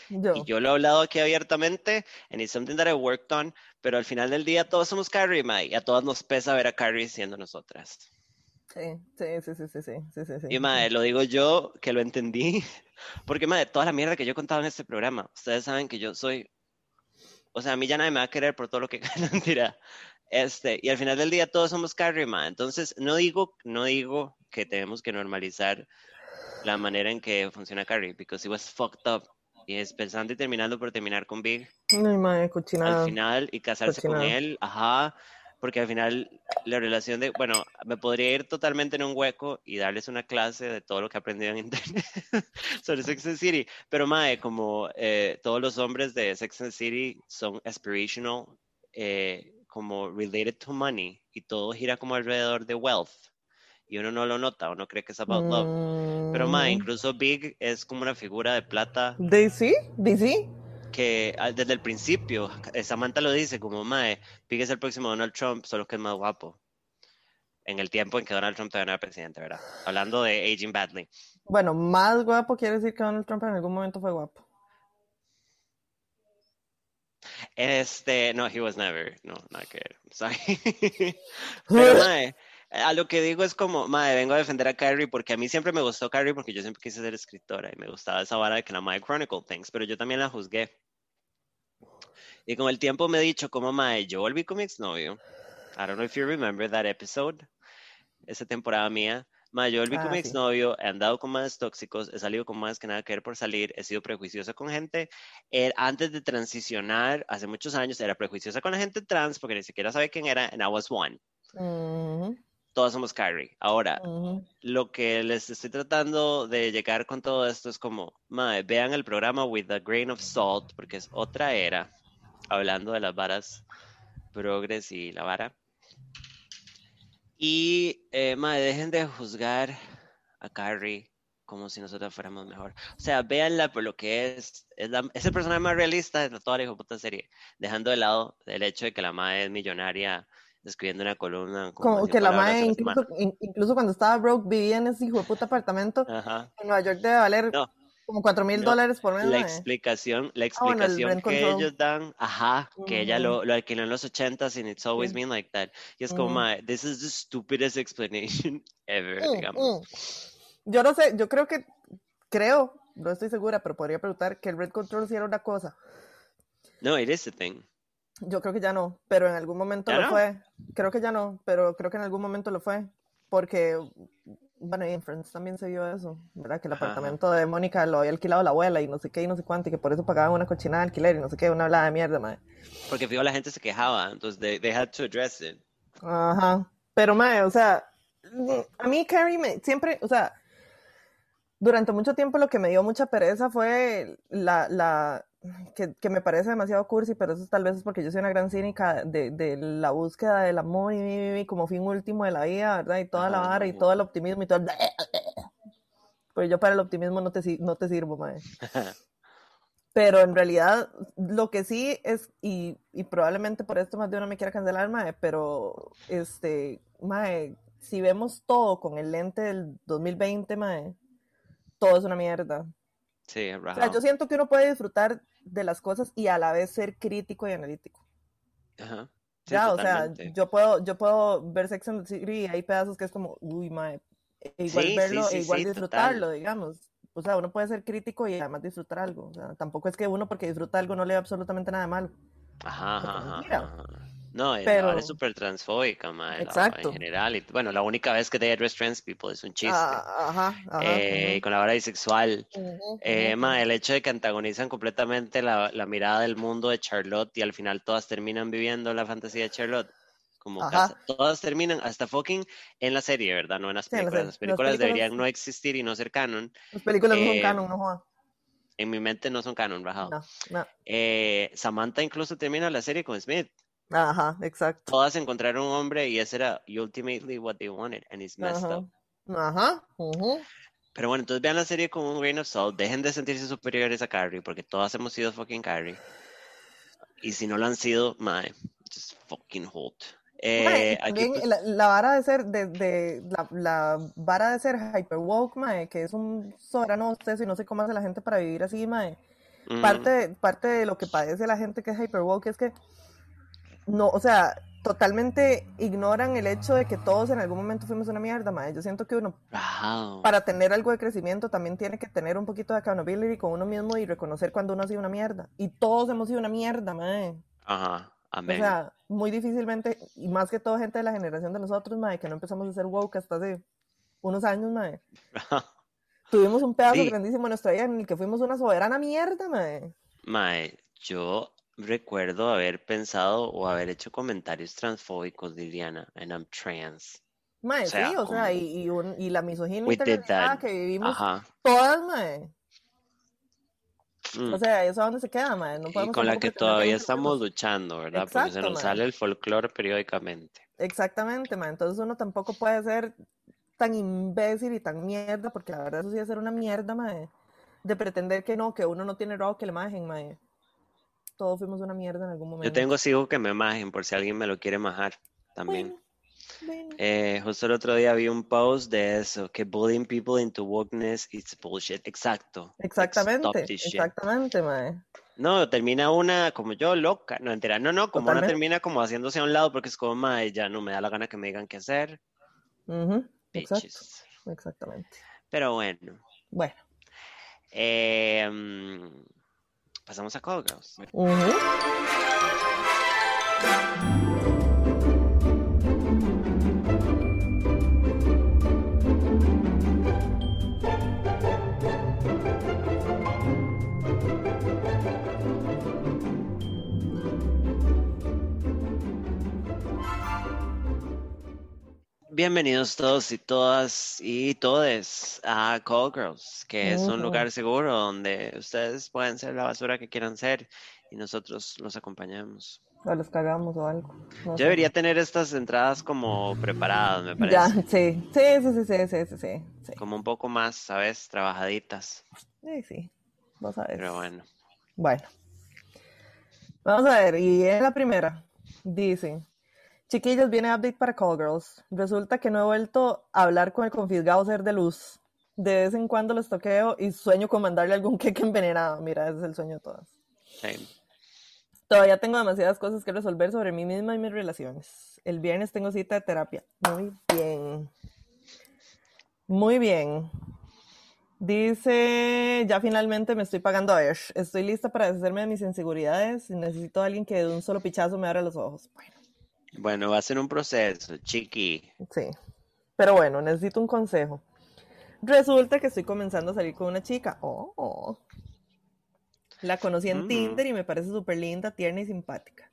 Yo. Y yo lo he hablado aquí abiertamente, and it's something that I worked on, pero al final del día todos somos Carrie, Mae, y a todas nos pesa ver a Carrie siendo nosotras. Sí, sí, sí, sí, sí, sí, sí, Y Mae, lo digo yo que lo entendí, porque Mae, toda la mierda que yo he contado en este programa, ustedes saben que yo soy, o sea, a mí ya nadie me va a querer por todo lo que mentira. Este, y al final del día todos somos Carrie, Mae. Entonces, no digo, no digo que tenemos que normalizar la manera en que funciona Carrie, because it was fucked up. Y es pensando y terminando por terminar con Big. Ay, madre, Al final y casarse con él, ajá. Porque al final la relación de, bueno, me podría ir totalmente en un hueco y darles una clase de todo lo que he aprendido en internet sobre Sex and City. Pero, mae, como eh, todos los hombres de Sex and City son aspirational, eh, como related to money, y todo gira como alrededor de wealth y uno no lo nota, uno cree que es about love. Pero, ma, mm. incluso Big es como una figura de plata. ¿DC? ¿DC? Que ah, desde el principio, Samantha lo dice como, ma, Big es el próximo Donald Trump, solo que es más guapo. En el tiempo en que Donald Trump todavía no era presidente, ¿verdad? Hablando de aging badly. Bueno, más guapo quiere decir que Donald Trump en algún momento fue guapo. Este, no, he was never, no, nada que ver, sorry. Pero, mae, a lo que digo es como, madre, vengo a defender a Carrie porque a mí siempre me gustó Carrie porque yo siempre quise ser escritora y me gustaba esa vara de que la madre Chronicle Things, pero yo también la juzgué. Y con el tiempo me he dicho como, madre, yo volví con mi exnovio. I don't know if you remember that episode, esa temporada mía. Ma, yo volví con Ah, mi sí. exnovio, he andado con más tóxicos, he salido con más que nada que ver por salir, he sido prejuiciosa con gente. Eh, antes de transicionar, hace muchos años, era prejuiciosa con la gente trans porque ni siquiera sabía quién era, and I was one. Ujú, Todos somos Kyrie. Ahora, ujú. lo que les estoy tratando de llegar con todo esto es como, mae, vean el programa With a Grain of Salt, porque es otra era, hablando de las varas progres y la vara. Y, eh, mae, dejen de juzgar a Carrie como si nosotros fuéramos mejor. O sea, véanla por lo que es. Es, la- es el personaje más realista de toda la hijo puta serie, dejando de lado el hecho de que la madre es millonaria escribiendo una columna. Como que la la incluso, in- incluso cuando estaba broke, vivía en ese hijo de puta apartamento. Ajá. en Nueva York debe valer No. como 4 mil No, dólares por mes. La explicación, la Ah, bueno, explicación rent que control. ellos dan, ajá, que ella lo, lo alquiló en los 80s and it's always been like that. Y es como, mae, this is the stupidest explanation ever, Mm, digamos. mm. Yo no sé, yo creo que, creo, no estoy segura, pero podría preguntar que el Red Control sí era una cosa. No, it is a thing. Yo creo que ya no, pero en algún momento ¿Ya lo no? fue. Creo que ya no, pero creo que en algún momento lo fue. Porque, bueno, y en Friends también se vio eso, ¿verdad? Que el Ajá, apartamento de Mónica lo había alquilado la abuela y no sé qué y no sé cuánto, y que por eso pagaban una cochinada de alquiler y no sé qué, una hablada de mierda, madre. Porque fijo, la gente se quejaba, entonces they, they had to address it. Ajá. Pero, mae, o sea, a mí Carrie me, siempre, o sea, durante mucho tiempo lo que me dio mucha pereza fue la, la, que, que me parece demasiado cursi, pero eso tal vez es porque yo soy una gran cínica de, de la búsqueda del amor y, y como fin último de la vida, ¿verdad? Y toda la vara y todo el optimismo y todo el... Pero yo para el optimismo no te, no te sirvo, mae. Pero en realidad, lo que sí es, y, y probablemente por esto más de uno me quiera cancelar, mae, pero este, mae, si vemos todo con el lente del 2020, mae, todo es una mierda. Sí, O sea, yo siento que uno puede disfrutar de las cosas y a la vez ser crítico y analítico. Ajá. Sí, ya, o sea, yo puedo, yo puedo ver Sex and the City y hay pedazos que es como, uy, mae, e igual Sí, verlo, sí, e igual disfrutarlo, digamos. O sea, uno puede ser crítico y además disfrutar algo. O sea, tampoco es que uno porque disfruta algo no le absolutamente nada malo. Ajá, ajá, ajá. No, Pero- es súper transfóbica, la- Exacto. en general. Y, bueno, la única vez que they address trans people es un chiste. Ah, ajá, ajá. Eh, y con la vara bisexual. Eh, ma, el hecho de que antagonizan completamente la, la mirada del mundo de Charlotte y al final todas terminan viviendo la fantasía de Charlotte. Como Ajá. casa- todas terminan hasta fucking en la serie, ¿verdad? No en las Sí, en la películas. Las Las películas películas- deberían no existir y no ser canon. Las películas no son eh, canon, no joda. En mi mente no son canon, rajado. No, no. Eh, Samantha incluso termina la serie con Smith. Ajá, exacto. Todas encontraron un hombre y ese era ultimately what they wanted and it's messed Ajá. up. Ajá. ujú. Pero bueno, entonces vean la serie con un grain of salt. Dejen de sentirse superiores a Carrie, porque todas hemos sido fucking Carrie. Y si no lo han sido, mae, just fucking hold. Eh, Mae, aquí, pues, la, la vara de ser, de, de- la, la vara de ser hyper woke, mae, que es un soberano obseso y no sé cómo hace la gente para vivir así, mae. mm, Parte, parte de lo que padece la gente que es hyper woke es que no, o sea, totalmente ignoran el hecho de que todos en algún momento fuimos una mierda, mae. Yo siento que uno, rajado. para tener algo de crecimiento, también tiene que tener un poquito de accountability con uno mismo y reconocer cuando uno ha sido una mierda. Y todos hemos sido una mierda, mae. Ajá, O amén. sea, muy difícilmente, y más que todo gente de la generación de nosotros, mae, que no empezamos a ser woke hasta hace unos años, mae. Tuvimos un pedazo Sí. grandísimo en nuestra vida en el que fuimos una soberana mierda, mae. Mae, yo recuerdo haber pensado o haber hecho comentarios transfóbicos, Liliana, and I'm trans. Mae, O sea, sí, o sea, y, y, un- y la misoginia que vivimos Ajá. todas, mae. mm. O sea, ¿eso a dónde se queda, mae? No Y podemos con la que todavía estamos luchando, ¿verdad? Porque se nos mae. sale el folclore periódicamente. Exactamente, mae. Entonces uno tampoco puede ser tan imbécil y tan mierda, porque la verdad eso sí es ser una mierda, mae. De pretender que no, que uno no tiene robo que le majen, mae. Todos fuimos una mierda en algún momento. Yo tengo sigo que me majen por si alguien me lo quiere majar también. Bueno, bueno. Eh, justo el otro día vi un post de eso, que bullying people into wokeness is bullshit. Exacto. Exactamente, exactamente, mae. No, termina una como yo, loca. No, entera. No, no, como una termina como haciéndose a un lado porque es como, mae, ya no me da la gana que me digan qué hacer. Bitches. exactamente. Pero bueno. Bueno. eh, mm, pasamos a Call Girls. Bienvenidos todos y todas y todes a Call Girls, que es un lugar seguro donde ustedes pueden ser la basura que quieran ser y nosotros los acompañamos. O los cagamos o algo. Yo debería tener estas entradas como preparadas, me parece. Ya, sí. Sí, sí, sí, sí, sí, sí, Como un poco más, ¿sabes? Trabajaditas. Sí, sí. Vamos a ver. Pero bueno. Bueno. Vamos a ver, y es la primera. Dice, chiquillos, viene update para Call Girls. Resulta que no he vuelto a hablar con el confisgado ser de luz. De vez en cuando los toqueo y sueño con mandarle algún queque envenenado. Mira, ese es el sueño de todas. Todavía tengo demasiadas cosas que resolver sobre mí misma y mis relaciones. El viernes tengo cita de terapia. Muy bien. Muy bien. Dice, ya finalmente me estoy pagando a Ash. Estoy lista para deshacerme de mis inseguridades y necesito a alguien que de un solo pichazo me abra los ojos. Bueno. Bueno, va a ser un proceso, chiqui. Sí. Pero bueno, necesito un consejo. Resulta que estoy comenzando a salir con una chica. Oh. La conocí en mm. Tinder y me parece súper linda, tierna y simpática.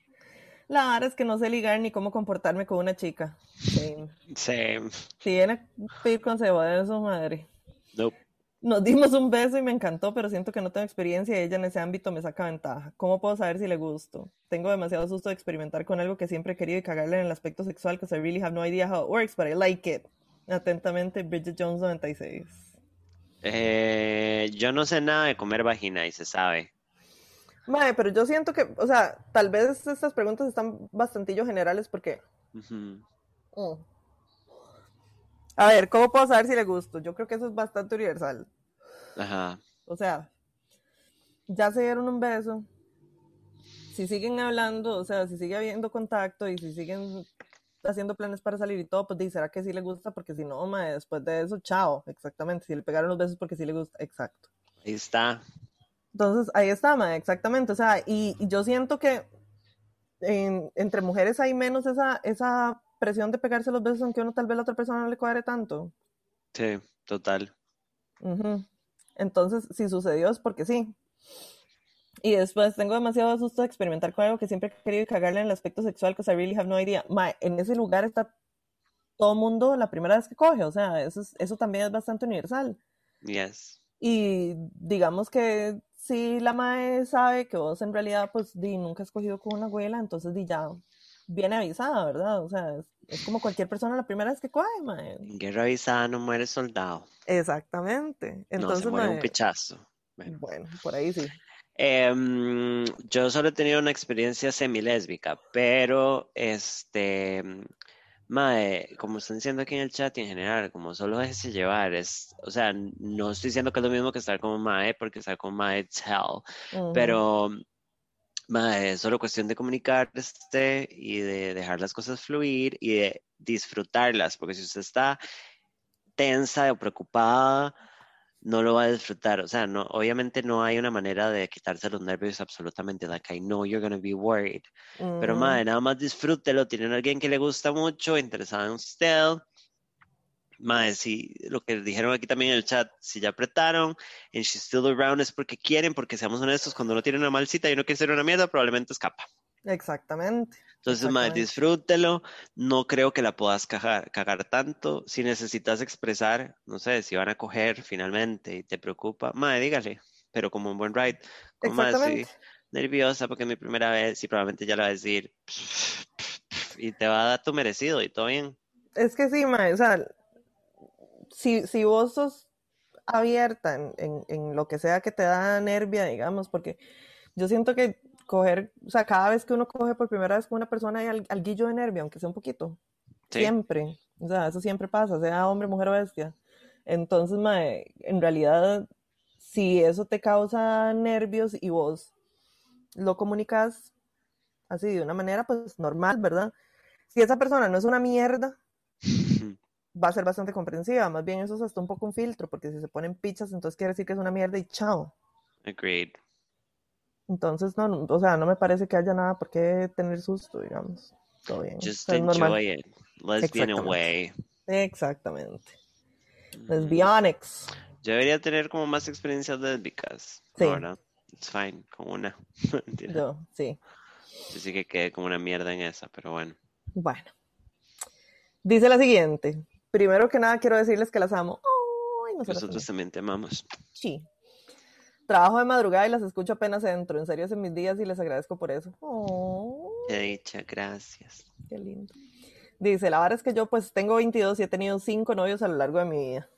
La verdad es que no sé ligar ni cómo comportarme con una chica. Sí. Sí. Si viene a pedir consejo de eso, madre. Nope. Nos dimos un beso y me encantó, pero siento que no tengo experiencia y ella en ese ámbito me saca ventaja. ¿Cómo puedo saber si le gusto? Tengo demasiado susto de experimentar con algo que siempre he querido y cagarle en el aspecto sexual, because I really have no idea how it works, but I like it. Atentamente, Bridget Jones 96. Eh, yo no sé nada de comer vagina y se sabe. Mae, pero yo siento que, o sea, tal vez estas preguntas están bastantillo generales porque... Mm. A ver, ¿cómo puedo saber si le gusto? Yo creo que eso es bastante universal. Ajá. O sea, ya se dieron un beso. Si siguen hablando, o sea, si sigue habiendo contacto y si siguen haciendo planes para salir y todo, pues será que sí le gusta, porque si no, mae, después de eso, chao, exactamente. Si le pegaron los besos porque sí le gusta, exacto. Ahí está. Entonces, ahí está, mae, exactamente. O sea, y, yo siento que entre mujeres hay menos esa, esa presión de pegarse los besos aunque uno tal vez a la otra persona no le cuadre tanto. Sí, total. Entonces, si sucedió es porque sí. Y después tengo demasiado susto de experimentar con algo que siempre he querido cagarle en el aspecto sexual, que I really have no idea. en ese lugar está todo mundo la primera vez que coge, o sea, eso, eso también es bastante universal. Yes. Y digamos que si la mae sabe que vos en realidad, pues, di, nunca has cogido con una abuela, entonces di ya, viene avisada, ¿verdad? O sea, es, como cualquier persona la primera vez que coge, mae. guerra avisada no muere soldado. Exactamente. Entonces, no, se muere un pichazo. Bueno. por ahí sí. Em, yo solo he tenido una experiencia semilésbica, pero este, mae, como están diciendo aquí en el chat y en general, como solo déjese llevar, es, o sea, no estoy diciendo que es lo mismo que estar como mae, porque estar como mae es hell, pero es solo cuestión de comunicarse y de dejar las cosas fluir y de disfrutarlas, porque si usted está tensa o preocupada, no lo va a disfrutar. O sea, no, obviamente no hay una manera de quitarse los nervios absolutamente. Like, I know you're gonna be worried. Pero, madre, nada más disfrútelo. Tienen a alguien que le gusta mucho, interesado en usted. Madre, si lo que dijeron aquí también en el chat, si ya apretaron and she's still around es porque quieren, porque seamos honestos, cuando uno tiene una mal cita y uno quiere ser una mierda, probablemente escapa. Exactamente. Entonces, madre, disfrútelo. No creo que la puedas cagar, cagar tanto. Si necesitas expresar, no sé, si van a coger finalmente y te preocupa, madre, dígale, pero como un buen ride. Como así, nerviosa porque es mi primera vez y probablemente ya la va a decir y te va a dar tu merecido y todo bien. Es que sí, madre, o sea, si, si vos sos abierta en, en, lo que sea que te da nervia, digamos, porque yo siento que coger, o sea, cada vez que uno coge por primera vez con una persona hay al, de nervio, aunque sea un poquito. Siempre. O sea, eso siempre pasa, sea hombre, mujer o bestia. Entonces, en realidad, si eso te causa nervios y vos lo comunicas así de una manera, pues normal, ¿verdad? Si esa persona no es una mierda, va a ser bastante comprensiva. Más bien eso es hasta un poco un filtro, porque si se ponen pichas, entonces quiere decir que es una mierda y chao. Agreed. Entonces, no, o sea, no me parece que haya nada por qué tener susto, digamos. Todo bien. Just enjoy it. Lesbian away. Exactamente. Mm. Lesbionics. Yo debería tener como más experiencias lésbicas. Sí. Ahora, it's fine, como una. Yo, sí. Yo sí que quedé como una mierda en esa, pero bueno. Bueno. Dice la siguiente. Primero que nada, quiero decirles que las amo. Nosotros también te amamos. Sí. Trabajo de madrugada y las escucho apenas dentro. En serio, hacen mis días y les agradezco por eso. Oh. Qué dicha, gracias. Qué lindo. Dice, la verdad es que yo pues tengo 22 y he tenido 5 novios a lo largo de mi vida.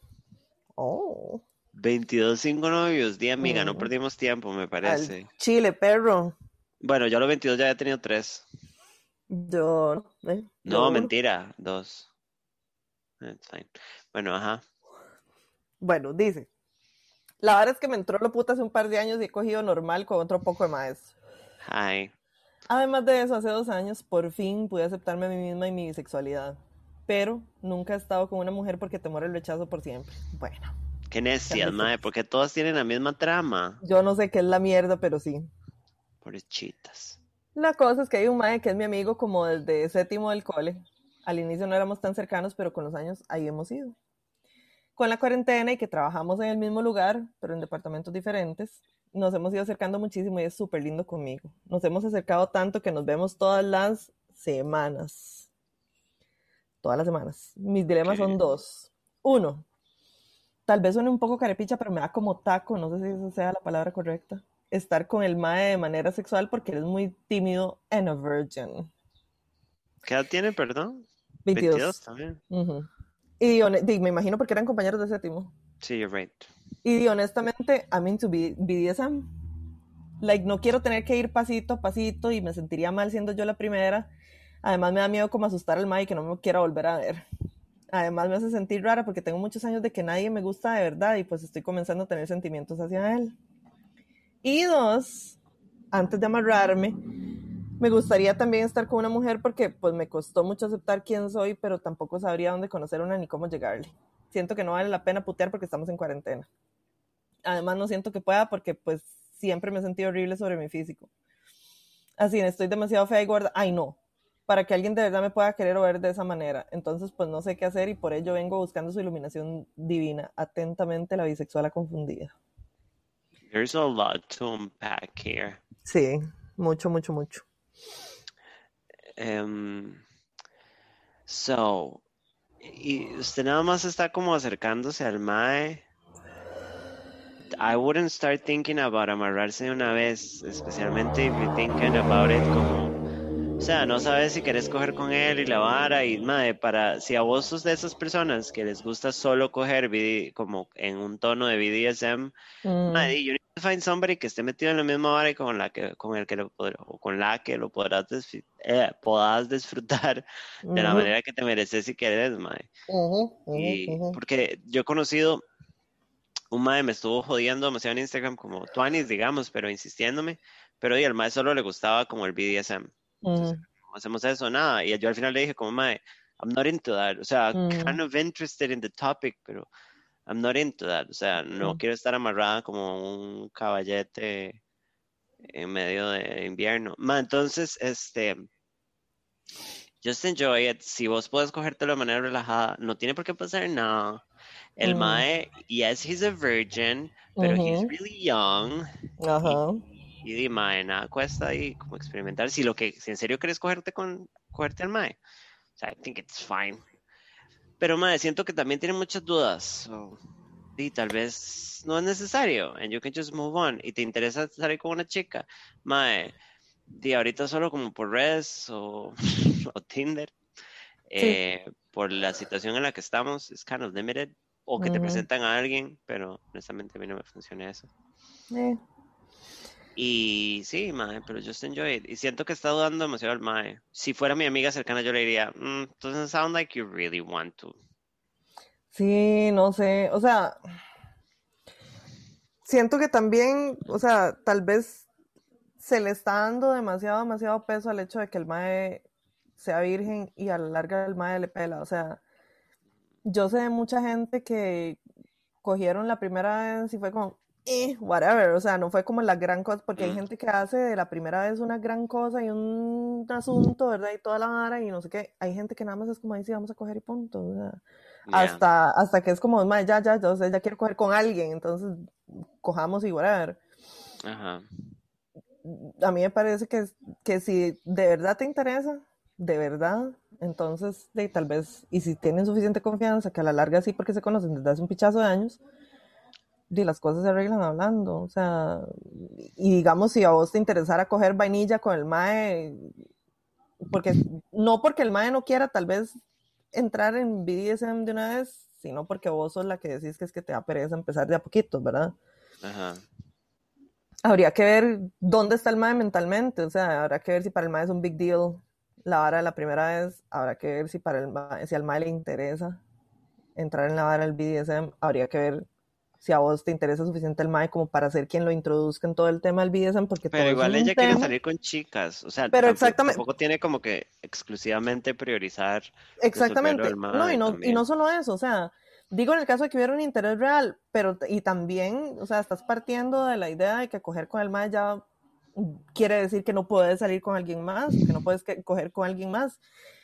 Oh. 22, 5 novios. Día amiga, no perdimos tiempo, me parece. Chile, perro. Bueno, yo a los 22 ya he tenido 3. Yo, eh, No, mentira, 2. Bueno, ajá. Bueno, dice, la verdad es que me entró lo puta hace un par de años y he cogido normal con otro poco de maestro. Ay. Además de eso, hace dos años por fin pude aceptarme a mí misma y mi bisexualidad. Pero nunca he estado con una mujer porque temor el rechazo por siempre. Bueno. Qué necias, madre, porque todas tienen la misma trama. Yo no sé qué es la mierda, pero sí. chitas. La cosa es que hay un mae que es mi amigo como desde séptimo del cole. Al inicio no éramos tan cercanos, pero con los años ahí hemos ido con la cuarentena y que trabajamos en el mismo lugar, pero en departamentos diferentes, nos hemos ido acercando muchísimo y es súper lindo conmigo. Nos hemos acercado tanto que nos vemos todas las semanas. Todas las semanas. Mis dilemas son dos. Uno, tal vez suene un poco carepicha, pero me da como taco, no sé si esa sea la palabra correcta. Estar con el mae de manera sexual porque eres muy tímido and a virgin. ¿Qué edad tiene, perdón? 22. también. Y, me imagino porque eran compañeros de séptimo. Sí, you're right. Y honestamente, I'm into BDSM. Like, no quiero tener que ir pasito a pasito y me sentiría mal siendo yo la primera. Además, me da miedo como asustar al Mike que no me quiera volver a ver. Además, me hace sentir rara porque tengo muchos años de que nadie me gusta de verdad y pues estoy comenzando a tener sentimientos hacia él. Y dos, antes de amarrarme, me gustaría también estar con una mujer porque pues me costó mucho aceptar quién soy, pero tampoco sabría dónde conocer una ni cómo llegarle. Siento que no vale la pena putear porque estamos en cuarentena. Además no siento que pueda porque pues siempre me he sentido horrible sobre mi físico. Así, estoy demasiado fea y gorda. Ay, no. Para que alguien de verdad me pueda querer o ver de esa manera. Entonces, pues no sé qué hacer y por ello vengo buscando su iluminación divina. Atentamente, la bisexual confundida. There's a lot to unpack here. Sí, mucho, mucho, mucho. Um, so, y usted nada más está como acercándose al MAE. I wouldn't start thinking about amarrarse de una vez, especialmente if you're thinking about it como o sea, no sabes si querés coger con él y la vara y madre, para si a vos sos de esas personas que les gusta solo coger como en un tono de BDSM, mm. madre, you need to find somebody que esté metido en la misma vara y con la que con el que lo o con la que lo podrás eh, disfrutar de la manera que te mereces y querés, madre. y porque yo he conocido un madre me estuvo jodiendo demasiado en Instagram como Twanis, digamos, pero insistiéndome, pero y al madre solo le gustaba como el BDSM no hacemos eso, nada. Y yo al final le dije como, mae, I'm not into that. O sea, kind of interested in the topic, pero I'm not into that. O sea, no quiero estar amarrada como un caballete en medio de invierno. Ma, entonces, este, just enjoy it. Si vos puedes cogértelo de manera relajada, no tiene por qué pasar nada. El mae, yes, he's a virgin, pero he's really young. Ajá y di, mae, nada cuesta ahí como experimentar. Si lo que, si en serio quieres cogerte con, cogerte al mae. O sea, I think it's fine. Pero mae, siento que también tiene muchas dudas. y tal vez no es necesario. And you can just move on. Y te interesa salir con una chica. Mae, di ahorita solo como por redes o, o Tinder. Eh, por la situación en la que estamos, es kind of limited. O que te presentan a alguien, pero honestamente a mí no me funciona eso. Eh. Y sí, mae, pero just enjoy it. Y siento que está dudando demasiado el mae. Si fuera mi amiga cercana, yo le diría, mm, doesn't sound like you really want to. Sí, no sé. O sea, siento que también, o sea, tal vez se le está dando demasiado, demasiado peso al hecho de que el mae sea virgen y a la larga el mae le pela. O sea, yo sé de mucha gente que cogieron la primera vez y fue como, eh, whatever, o sea, no fue como la gran cosa, porque hay mm. gente que hace de la primera vez una gran cosa y un asunto, ¿verdad? Y toda la vara y no sé qué. Hay gente que nada más es como dice, vamos a coger y punto, o sea, hasta, hasta que es como, ya, ya, ya, o sea, ya quiero coger con alguien, entonces cojamos y whatever. Ajá. A mí me parece que, que si de verdad te interesa, de verdad, Entonces, de, tal vez, y si tienen suficiente confianza, que a la larga sí, porque se conocen desde hace un pichazo de años, y las cosas se arreglan hablando. O sea, y digamos, si a vos te interesara coger vainilla con el MAE, porque no porque el MAE no quiera tal vez entrar en BDSM de una vez, sino porque vos sos la que decís que es que te da pereza empezar de a poquito, ¿verdad? Ajá. Habría que ver dónde está el MAE mentalmente, o sea, habrá que ver si para el MAE es un big deal la vara la primera vez, habrá que ver si para el MAE, si al MAE le interesa entrar en la vara del BDSM, habría que ver si a vos te interesa suficiente el MAE como para ser quien lo introduzca en todo el tema del BDSM, porque Pero igual ella quiere salir con chicas, o sea, pero tampoco, exactamente, tampoco tiene como que exclusivamente priorizar. Exactamente, no, y no, y no solo eso, o sea, digo en el caso de que hubiera un interés real, pero y también, o sea, estás partiendo de la idea de que coger con el MAE ya quiere decir que no puedes salir con alguien más, que no puedes coger con alguien más,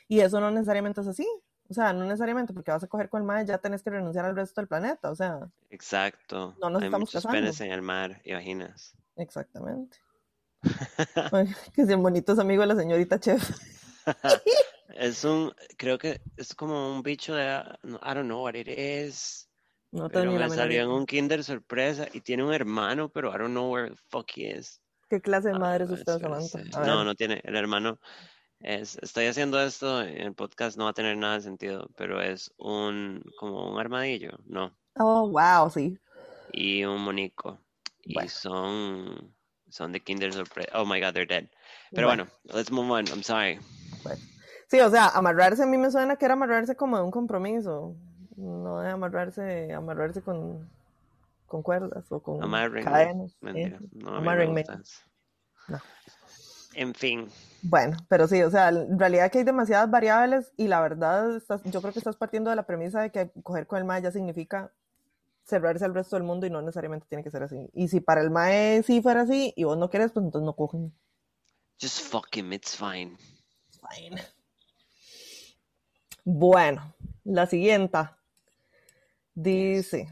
y eso no necesariamente es así. O sea, no necesariamente porque vas a coger con el mar, ya tenés que renunciar al resto del planeta, o sea. Exacto. No nos Hay estamos muchos casando. penes en el mar, imaginas. Exactamente. que sean bonitos amigos de la señorita chef. es un, creo que es como un bicho de, I don't know what it is. No pero me salió en un kinder sorpresa y tiene un hermano, pero I don't know where the fuck he is. ¿Qué clase de madre es usted, Samantha? No, no tiene, el hermano estoy haciendo esto en el podcast, no va a tener nada de sentido, pero es un como un armadillo, ¿no? Oh, wow, sí. Y un monico. Y son, son de Kinder Surprise. Oh my god, they're dead. Pero bueno. let's move on. I'm sorry. Sí, o sea, amarrarse a mí me suena que era amarrarse como de un compromiso. No de amarrarse, amarrarse con, con cuerdas o con cadenas. Mentira. No, no. En fin. Bueno, pero sí, o sea, en realidad que hay demasiadas variables y la verdad, yo creo que estás partiendo de la premisa de que coger con el MAE ya significa cerrarse al resto del mundo y no necesariamente tiene que ser así. Y si para el MAE sí fuera así y vos no querés, pues entonces no cogen. Just fuck him, it's fine. fine. Bueno, la siguiente dice,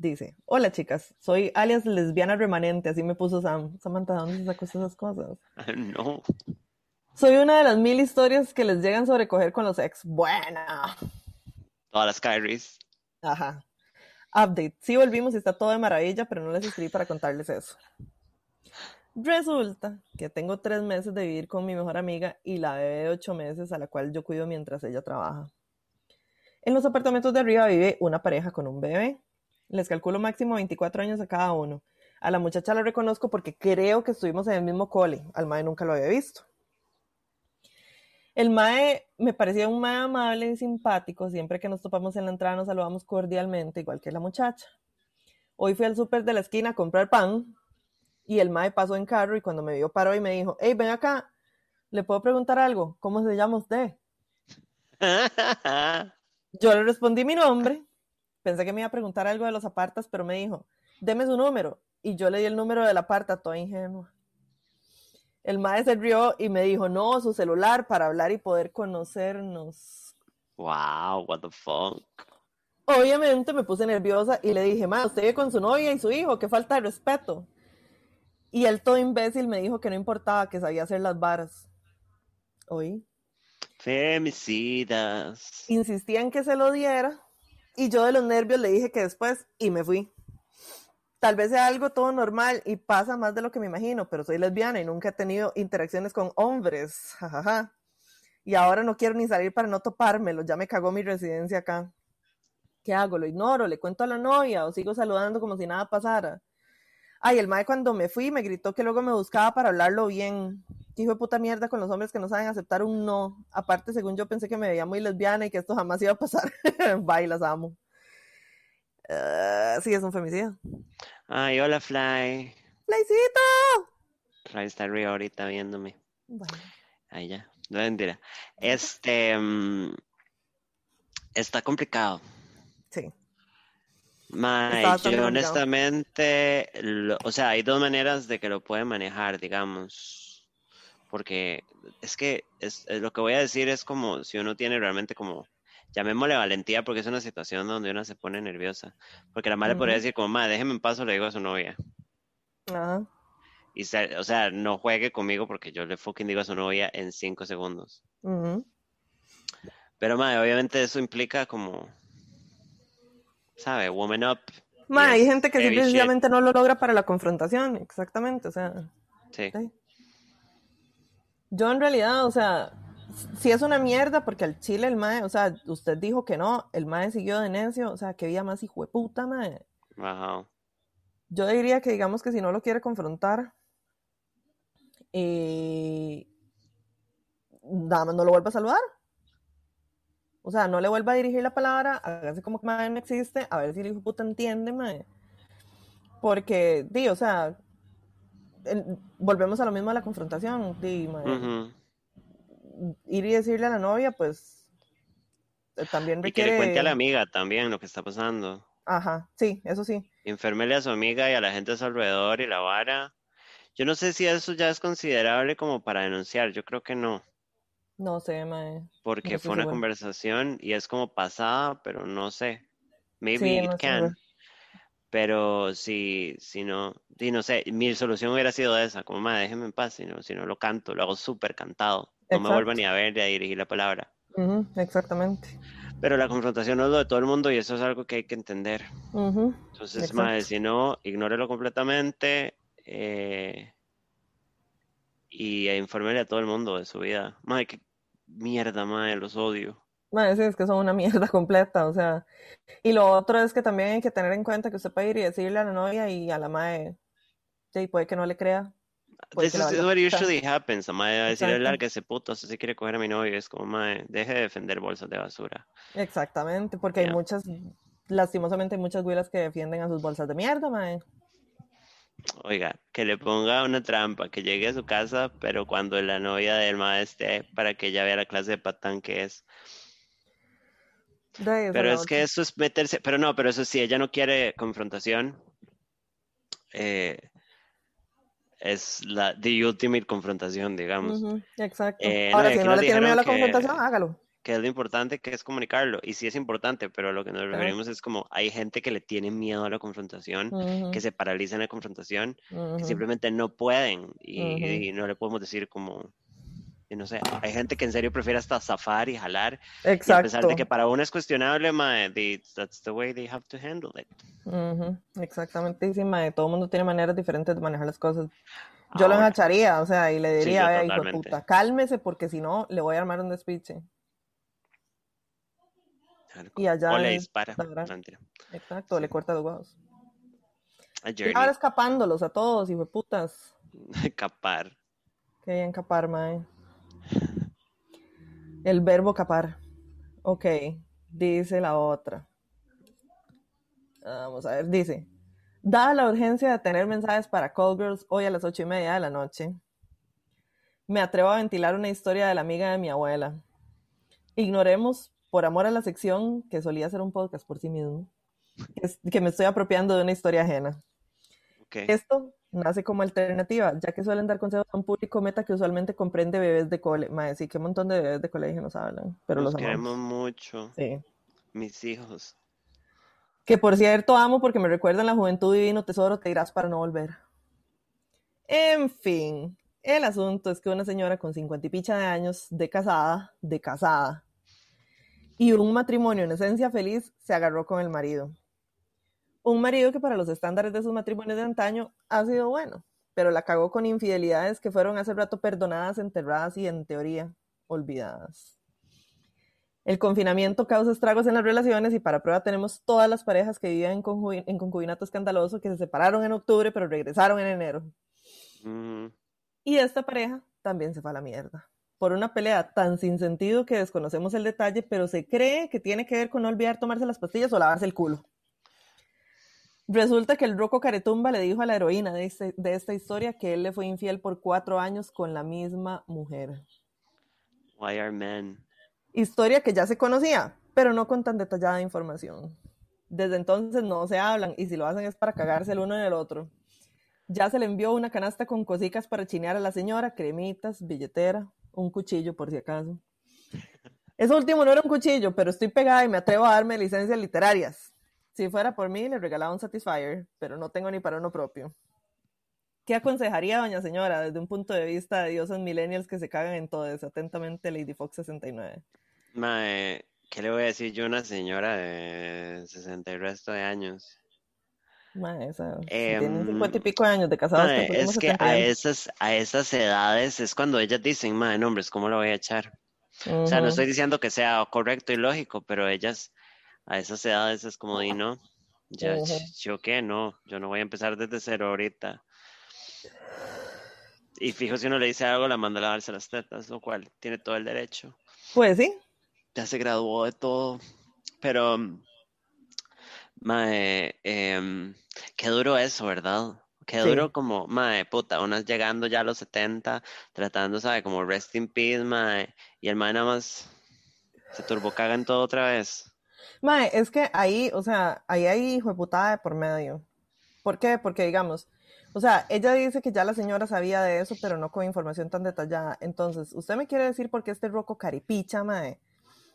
Dice, hola chicas, soy alias lesbiana remanente, así me puso Sam. Samantha, ¿dónde se sacó esas cosas? No. Soy una de las mil historias que les llegan sobre coger con los ex. Buena. Todas las Kyries. Ajá. Update. Sí volvimos y está todo de maravilla, pero no les escribí para contarles eso. Resulta que tengo tres meses de vivir con mi mejor amiga y la bebé de ocho meses a la cual yo cuido mientras ella trabaja. En los apartamentos de arriba vive una pareja con un bebé. Les calculo máximo 24 años a cada uno. A la muchacha la reconozco porque creo que estuvimos en el mismo cole. Al mae nunca lo había visto. El mae me parecía un mae amable y simpático. Siempre que nos topamos en la entrada nos saludamos cordialmente, igual que la muchacha. Hoy fui al súper de la esquina a comprar pan y el mae pasó en carro y cuando me vio paró y me dijo, hey, ven acá, ¿le puedo preguntar algo? ¿Cómo se llama usted? Yo le respondí mi nombre Pensé que me iba a preguntar algo de los apartas, pero me dijo, deme su número. Y yo le di el número del aparta, toda ingenua. El maestro se rió y me dijo, no, su celular para hablar y poder conocernos. Wow, what the fuck. Obviamente me puse nerviosa y le dije, ma, usted vive con su novia y su hijo, qué falta de respeto. Y él todo imbécil me dijo que no importaba, que sabía hacer las varas. ¿Oí? Femicidas. Insistía en que se lo diera y yo de los nervios le dije que después y me fui. Tal vez sea algo todo normal y pasa más de lo que me imagino, pero soy lesbiana y nunca he tenido interacciones con hombres. Jajaja. Y ahora no quiero ni salir para no topármelo, ya me cagó mi residencia acá. ¿Qué hago? ¿Lo ignoro? ¿Le cuento a la novia o sigo saludando como si nada pasara? Ay, el mae cuando me fui me gritó que luego me buscaba para hablarlo bien. ¿Qué hijo de puta mierda con los hombres que no saben aceptar un no? Aparte, según yo pensé que me veía muy lesbiana y que esto jamás iba a pasar. Bye, las amo. Uh, sí, es un femicidio. Ay, hola, Fly. ¡Flycito! Fly está arriba ahorita viéndome. Bueno. Ahí ya. No mentira. Este. Um, está complicado. Sí. Mae, yo honestamente, o sea, hay dos maneras de que lo puede manejar, digamos, porque es que es, lo que voy a decir es como si uno tiene realmente como, llamémosle valentía porque es una situación donde uno se pone nerviosa, porque la madre podría decir como, madre, déjeme en paso, le digo a su novia. Y, o sea, no juegue conmigo porque yo le fucking digo a su novia en cinco segundos. Pero, madre, obviamente eso implica como, ¿sabe? Woman up. Madre, hay gente que simplemente no lo logra para la confrontación, exactamente, o sea. Sí. Yo en realidad, o sea, si es una mierda, porque al chile el mae, o sea, usted dijo que no, el mae siguió de necio, o sea, que había más hijo de puta, mae. Ajá. Yo diría que digamos que si no lo quiere confrontar, eh, nada más no lo vuelva a saludar. O sea, no le vuelva a dirigir la palabra, hágase como que mae no existe, a ver si el hijo de puta entiende, mae. Porque, di, o sea, volvemos a lo mismo a la confrontación, ir y decirle a la novia, pues eh, también requiere... Y que le cuente a la amiga también lo que está pasando. Ajá, sí, eso sí. Enfermele a su amiga y a la gente a su alrededor y la vara. Yo no sé si eso ya es considerable como para denunciar, yo creo que no. No sé, mae. Porque fue una conversación y es como pasada, pero no sé. Maybe it can. Pero si, si no, si no sé, mi solución hubiera sido esa, como, madre, déjeme en paz, si no, si no lo canto, lo hago súper cantado. No me vuelvo ni a ver ni a dirigir la palabra. exactamente. Pero la confrontación no es lo de todo el mundo y eso es algo que hay que entender. Entonces, madre, si no, ignórelo completamente eh, y infórmele a todo el mundo de su vida. Madre, qué mierda, madre, los odio. Madre, sí, es que son una mierda completa, o sea. Y lo otro es que también hay que tener en cuenta que usted puede ir y decirle a la novia y a la madre, sí, puede que no le crea, This is what usually happens. A mae a decirle que ese puto, si quiere coger a mi novio, es como, mae, deje de defender bolsas de basura. Exactamente, porque hay muchas, lastimosamente hay muchas güilas que defienden a sus bolsas de mierda, mae. Oiga, que le ponga una trampa, que llegue a su casa, pero cuando la novia del mae esté, para que ella vea la clase de patán que es. Pero es que eso es meterse, pero no, pero eso sí, ella no quiere confrontación. Eh, es la the ultimate confrontación, digamos. Exacto. Eh, Ahora, si no le tiene miedo a la confrontación, hágalo. Que es lo importante que es comunicarlo. Y sí es importante, pero lo que nos referimos es como hay gente que le tiene miedo a la confrontación, que se paraliza en la confrontación, que simplemente no pueden y, no le podemos decir como, no sé, hay gente que en serio prefiere hasta zafar y jalar. Exacto. a pesar de que para uno es cuestionable, mae, that's the way they have to handle it. Exactamente, sí, mae, todo el mundo tiene maneras diferentes de manejar las cosas. Yo lo engancharía, o sea, y le diría, hijo de puta, cálmese porque si no, le voy a armar un despiche. Y allá. O le dispara. Exacto, le corta los huevos. Y ahora escapándolos a todos, hijo de putas. Capar. Qué bien capar, mae. El verbo capar. Ok, dice la otra. Vamos a ver, dice. Dada la urgencia de tener mensajes para Call Girls hoy a las ocho y media de la noche, me atrevo a ventilar una historia de la amiga de mi abuela. Ignoremos, por amor a la sección, que solía ser un podcast por sí mismo, que, me estoy apropiando de una historia ajena. Esto nace como alternativa, ya que suelen dar consejos a un público meta que usualmente comprende bebés de. Madre, sí, un montón de bebés de colegio nos hablan, pero los queremos mucho. Sí. Mis hijos. Que por cierto amo porque me recuerdan la juventud divino tesoro, te irás para no volver. En fin, el asunto es que una señora con cincuenta y picha de años, de casada, de casada, y un matrimonio en esencia feliz, se agarró con el marido un marido que para los estándares de sus matrimonios de antaño ha sido bueno, pero la cagó con infidelidades que fueron hace rato perdonadas, enterradas y en teoría olvidadas. El confinamiento causa estragos en las relaciones y para prueba tenemos todas las parejas que viven en, en concubinato escandaloso que se separaron en octubre pero regresaron en enero. Y esta pareja también se fue a la mierda por una pelea tan sin sentido que desconocemos el detalle, pero se cree que tiene que ver con no olvidar tomarse las pastillas o lavarse el culo. Resulta que el Rocco Caretumba le dijo a la heroína este, de, esta historia que él le fue infiel por cuatro años con la misma mujer. Why are men? Historia que ya se conocía, pero no con tan detallada información. Desde entonces no se hablan y si lo hacen es para cagarse el uno en el otro. Ya se le envió una canasta con cositas para chinear a la señora, cremitas, billetera, un cuchillo por si acaso. Eso último no era un cuchillo, pero estoy pegada y me atrevo a darme licencias literarias. Si fuera por mí, le regalaba un Satisfyer, pero no tengo ni para uno propio. ¿Qué aconsejaría doña señora desde un punto de vista de diosas millennials que se cagan en todo eso? Atentamente, Lady Fox 69. Mae, ¿qué le voy a decir yo a una señora de 60 y resto de años? Mae, esa, si Em, tienen 50 y pico de años de casados. Mae, es que 70 a esas, a esas edades es cuando ellas dicen, mae, no, hombres, ¿cómo lo voy a echar? O sea, no estoy diciendo que sea correcto y lógico, pero ellas a esas edades es como, di, no, ya, yo qué, no, yo no voy a empezar desde cero ahorita. Y fijo, si uno le dice algo, la manda a lavarse las tetas, lo cual tiene todo el derecho. Pues sí, Ya se graduó de todo, pero, mae, em, qué duro eso, ¿verdad? Qué Sí. duro como, mae, puta, unas llegando ya a los 70, tratando, ¿sabe? Como rest in peace, mae, y el mae nada más se turbocagan todo otra vez. Mae, es que ahí, o sea, ahí hay hijo de putada de por medio. ¿Por qué? Porque, digamos, o sea, ella dice que ya la señora sabía de eso, pero no con información tan detallada. Entonces, ¿usted me quiere decir por qué este roco caripicha, mae,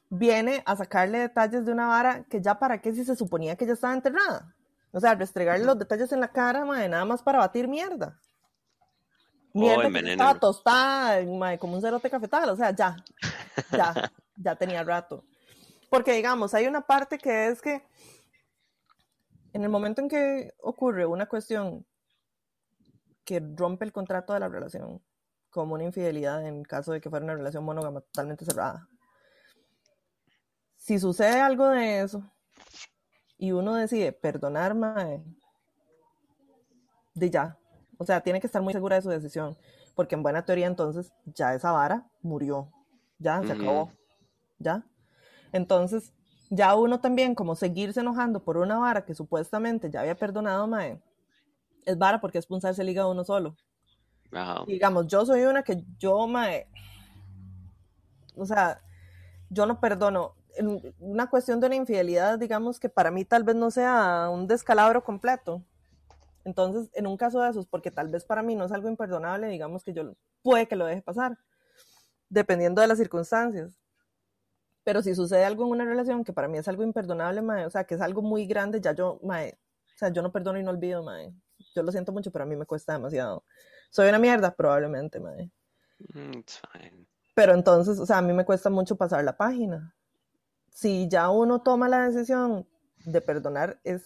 viene a sacarle detalles de una vara que ya para qué si se suponía que ya estaba enterrada? O sea, restregarle los detalles en la cara, mae, nada más para batir mierda. Mierda que ya envenenarlo. estaba tostada, mae, como un cerote cafetal, o sea, ya, ya, ya tenía rato. Porque digamos, hay una parte que es que en el momento en que ocurre una cuestión que rompe el contrato de la relación, como una infidelidad en caso de que fuera una relación monógama totalmente cerrada, si sucede algo de eso y uno decide perdonar, mae, de ya. O sea, tiene que estar muy segura de su decisión, porque en buena teoría entonces ya esa vara murió, ya se acabó, ya. Entonces, ya uno también, como seguirse enojando por una vara que supuestamente ya había perdonado, mae, es vara porque es punzarse el hígado uno solo. Ajá. Digamos, yo soy una que yo, mae, o sea, yo no perdono. Una cuestión de una infidelidad, digamos que para mí tal vez no sea un descalabro completo. Entonces, en un caso de esos, porque tal vez para mí no es algo imperdonable, digamos que yo puede que lo deje pasar, dependiendo de las circunstancias. Pero si sucede algo en una relación que para mí es algo imperdonable, mae, o sea, que es algo muy grande, ya yo, mae, o sea, yo no perdono y no olvido, mae. Yo lo siento mucho, pero a mí me cuesta demasiado. Soy una mierda, probablemente, mae. Mm, It's fine. Pero entonces, o sea, a mí me cuesta mucho pasar la página. Si ya uno toma la decisión de perdonar, es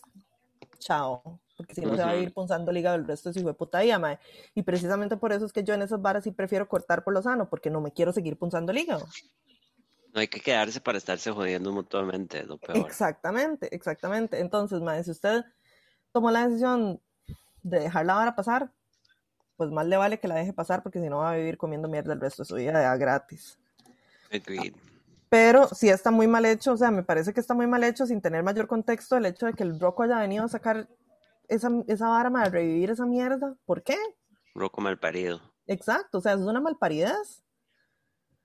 chao. Porque si no se va a ir punzando el hígado el resto de su hijo de puta vida, mae. Y precisamente por eso es que yo en esas varas sí prefiero cortar por lo sano, porque no me quiero seguir punzando el hígado. No hay que quedarse para estarse jodiendo mutuamente, es lo peor. Exactamente, exactamente. Entonces, mae, si usted tomó la decisión de dejar la vara pasar, pues más le vale que la deje pasar, porque si no va a vivir comiendo mierda el resto de su vida ya gratis. Agreed. Pero sí está muy mal hecho, o sea, me parece que está muy mal hecho sin tener mayor contexto el hecho de que el Rocco haya venido a sacar esa, esa vara, mae, a revivir esa mierda. ¿Por qué? Roco mal parido. Exacto, o sea, es una malparidez.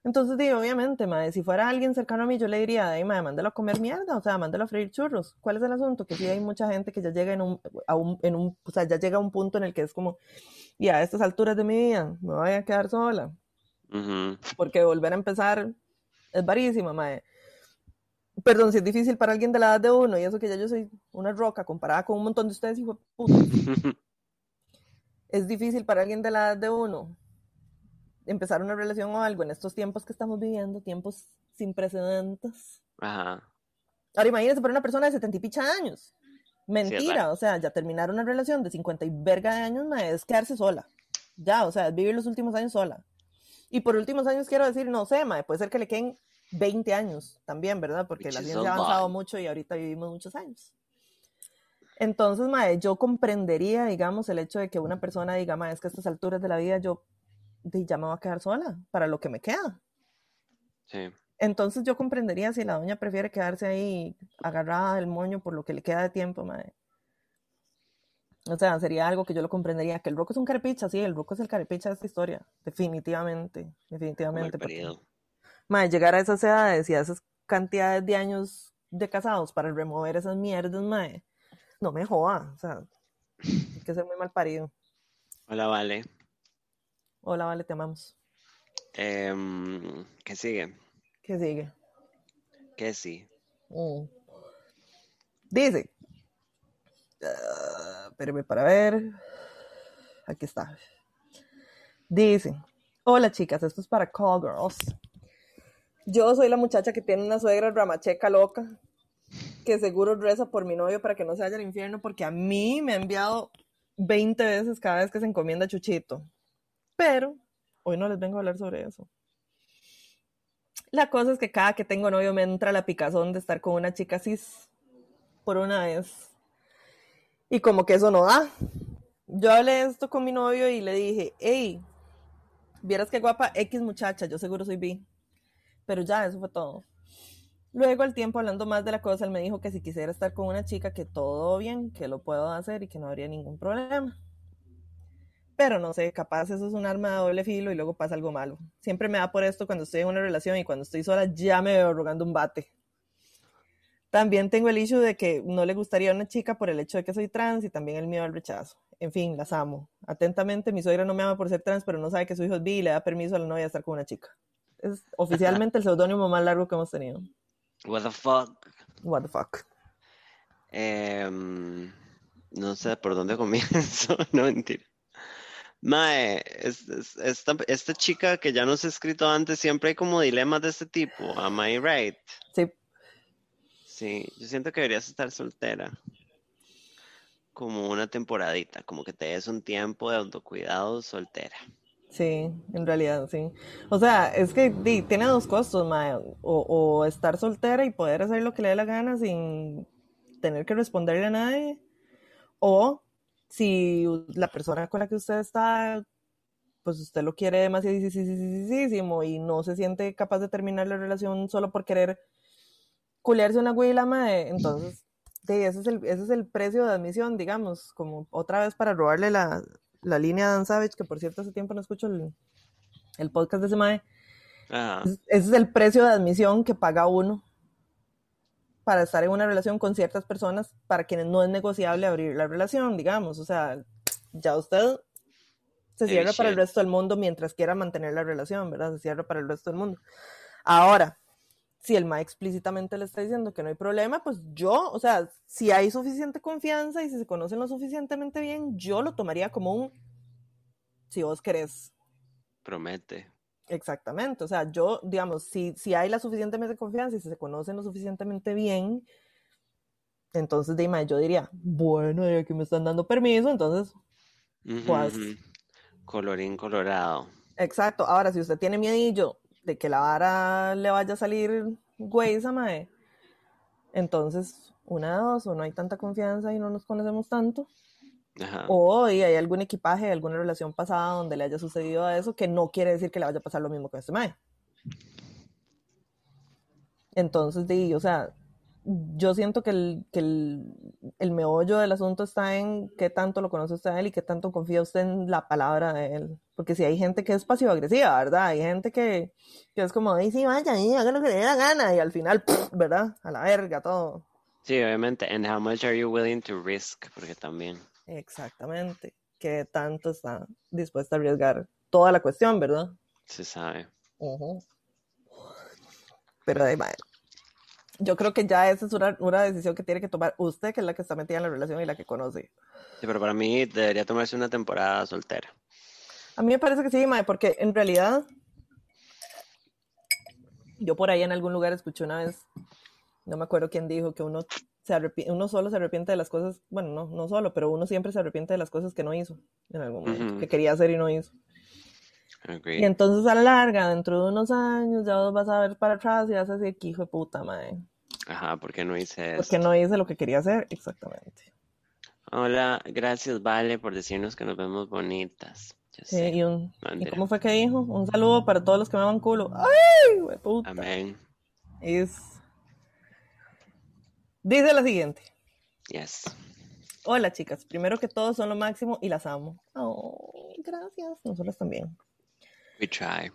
Entonces, digo, obviamente, madre, si fuera alguien cercano a mí, yo le diría, ay, madre, mándelo a comer mierda, o sea, mándelo a freír churros. ¿Cuál es el asunto? Que sí hay mucha gente que ya llega en un, a un, en un, o sea, ya llega a un punto en el que es como, y a estas alturas de mi vida, me voy a quedar sola, porque volver a empezar es varísima, madre. Perdón, si es difícil para alguien de la edad de uno, y eso que ya yo soy una roca comparada con un montón de ustedes, hijo de puta. es difícil para alguien de la edad de uno empezar una relación o algo en estos tiempos que estamos viviendo, tiempos sin precedentes. Ajá. Ahora imagínense para una persona de setenta y picha años. Mentira, verdad. o sea, ya terminar una relación de 50 y verga de años mae, es quedarse sola. Ya, o sea, es vivir los últimos años sola. Y por últimos años quiero decir, no sé, mae, puede ser que le queden 20 años también, ¿verdad? Porque Which la ciencia a ha avanzado mucho y ahorita vivimos muchos años. Entonces, mae, yo comprendería, digamos, el hecho de que una persona diga, mae, es que a estas alturas de la vida yo de, ya me voy a quedar sola para lo que me queda. Sí. Entonces yo comprendería si la doña prefiere quedarse ahí agarrada del moño por lo que le queda de tiempo, mae. O sea, sería algo que yo lo comprendería. Que el roco es un carepicha, sí, el roco es el carepicha de esta historia. Definitivamente, definitivamente. porque, mae, llegar a esas edades y a esas cantidades de años de casados para remover esas mierdas, mae, no me joda. O sea, hay que ser muy mal parido. Hola, vale. Hola, vale, te amamos. Em, ¿qué sigue? ¿Qué sigue? ¿Qué sí? Mm. Dice. ah, espérame para ver. aquí está. Dice, hola chicas, esto es para Call Girls. Yo soy la muchacha que tiene una suegra ramacheca loca, que seguro reza por mi novio para que no se vaya al infierno, porque a mí me ha enviado 20 veces cada vez que se encomienda Chuchito. Pero hoy no les vengo a hablar sobre eso. La cosa es que cada que tengo novio me entra la picazón de estar con una chica cis por una vez. Y como que eso no da. Yo hablé esto con mi novio y le dije, hey, vieras qué guapa X muchacha, yo seguro soy bi. Pero ya, eso fue todo. Luego, al tiempo, hablando más de la cosa, él me dijo que si quisiera estar con una chica, que todo bien, que lo puedo hacer y que no habría ningún problema. Pero no sé, capaz eso es un arma de doble filo y luego pasa algo malo. Siempre me da por esto cuando estoy en una relación y cuando estoy sola ya me veo rogando un bate. También tengo el issue de que no le gustaría a una chica por el hecho de que soy trans y también el miedo al rechazo. En fin, las amo. Atentamente, mi suegra no me ama por ser trans, pero no sabe que su hijo es bi y le da permiso a la novia de estar con una chica. Es oficialmente el seudónimo más largo que hemos tenido. What the fuck. What the fuck. Em, no sé por dónde comienzo, no mentira. Mae, esta, chica que ya nos ha escrito antes, siempre hay como dilemas de este tipo. Am I right? Sí. Sí, yo siento que deberías estar soltera. Como una temporadita, como que te des un tiempo de autocuidado soltera. Sí, en realidad, sí. O sea, es que tiene dos costos, mae. O, estar soltera y poder hacer lo que le dé la gana sin tener que responderle a nadie. O si la persona con la que usted está, pues usted lo quiere demasiado y no se siente capaz de terminar la relación solo por querer culearse una huila, mae, entonces, sí, ese es, el, ese es el precio de admisión, digamos, como otra vez para robarle la, la línea Dan Savage, que por cierto hace tiempo no escucho el, podcast de ese mae. Ese es el precio de admisión que paga uno para estar en una relación con ciertas personas para quienes no es negociable abrir la relación, digamos. O sea, ya usted se cierra para el resto del mundo mientras quiera mantener la relación, ¿verdad? Se cierra para el resto del mundo. Ahora, si el MA explícitamente le está diciendo que no hay problema, pues yo, o sea, si hay suficiente confianza y si se conocen lo suficientemente bien, yo lo tomaría como un, si vos querés. Promete. Exactamente, o sea, yo, digamos, si, si hay la suficientemente confianza y si se conocen lo suficientemente bien, entonces, de yo diría, bueno, ya que me están dando permiso, entonces, pues... Colorín colorado. Exacto, ahora, si usted tiene miedillo de que la vara le vaya a salir güey esa mae. Entonces, una de dos, o no hay tanta confianza y no nos conocemos tanto. O hay algún equipaje, alguna relación pasada donde le haya sucedido a eso que no quiere decir que le vaya a pasar lo mismo con este mae. Entonces, di, o sea, yo siento que, el, que el, meollo del asunto está en qué tanto lo conoce usted a él y qué tanto confía usted en la palabra de él. Porque si hay gente que es pasivo-agresiva, ¿verdad? Hay gente que, es como, ay, sí, vaya, y haga lo que le dé la gana, y al final, ¿verdad? A la verga, todo. Sí, obviamente. And how much are you willing to risk? Porque también. Exactamente. ¿Qué tanto está dispuesta a arriesgar toda la cuestión, verdad? Se sabe. Pero va yo creo que ya esa es una, una, decisión que tiene que tomar usted, que es la que está metida en la relación y la que conoce. Sí, pero para mí debería tomarse una temporada soltera. A mí me parece que sí, Mae, porque en realidad yo por ahí en algún lugar escuché una vez, no me acuerdo quién dijo, que uno, se uno solo se arrepiente de las cosas, bueno, no, no solo, pero uno siempre se arrepiente de las cosas que no hizo en algún momento, que quería hacer y no hizo. Y entonces a la larga, dentro de unos años, ya vos vas a ver para atrás y vas a decir hijo de puta, madre. Ajá, porque no hice eso. Porque no hice lo que quería hacer, exactamente. Hola, gracias Vale por decirnos que nos vemos bonitas. sí, y, un, ¿y cómo fue que dijo? Un saludo para todos los que me van culo. ¡Ay, puta! Amén. Es... Dice la siguiente. Yes. Hola chicas, primero que todo son lo máximo y las amo. Oh, gracias, nosotros también. We try.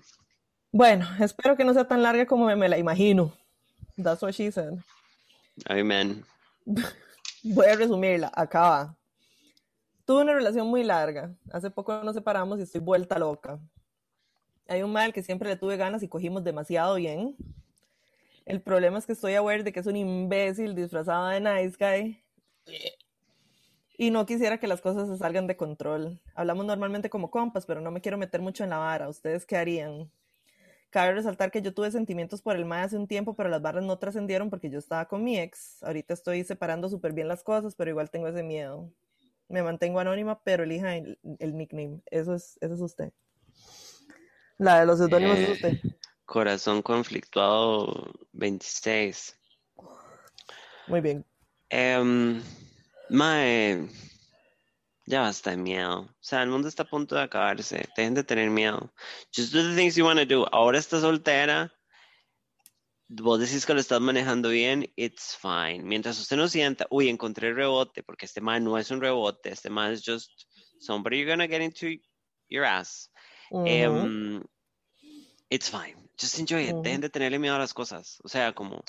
Bueno, espero que no sea tan larga como me, la imagino. That's what she said. Amen. Voy a resumirla. Acaba. Tuve una relación muy larga. Hace poco nos separamos y estoy vuelta loca. Hay un mal que siempre le tuve ganas y cogimos demasiado bien. El problema es que estoy aware de que es un imbécil disfrazado de nice guy. Y no quisiera que las cosas se salgan de control. Hablamos normalmente como compas, pero no me quiero meter mucho en la vara. ¿Ustedes qué harían? Cabe resaltar que yo tuve sentimientos por el mae hace un tiempo, pero las barras no trascendieron porque yo estaba con mi ex. Ahorita estoy separando súper bien las cosas, pero igual tengo ese miedo. Me mantengo anónima, pero elija el, nickname. Eso es, eso es usted. La de los seudónimos es usted. Corazón conflictuado 26. Muy bien. Um, mae, ya basta de miedo. O sea, el mundo está a punto de acabarse. Dejen de tener miedo. Just do the things you want to do. Ahora estás soltera. Vos decís que lo estás manejando bien, it's fine. Mientras usted no sienta, uy, encontré rebote, porque este man no es un rebote, este man es just somebody you're gonna get into your ass. Em, it's fine. Just enjoy it. Dejen de tenerle miedo a las cosas. O sea, como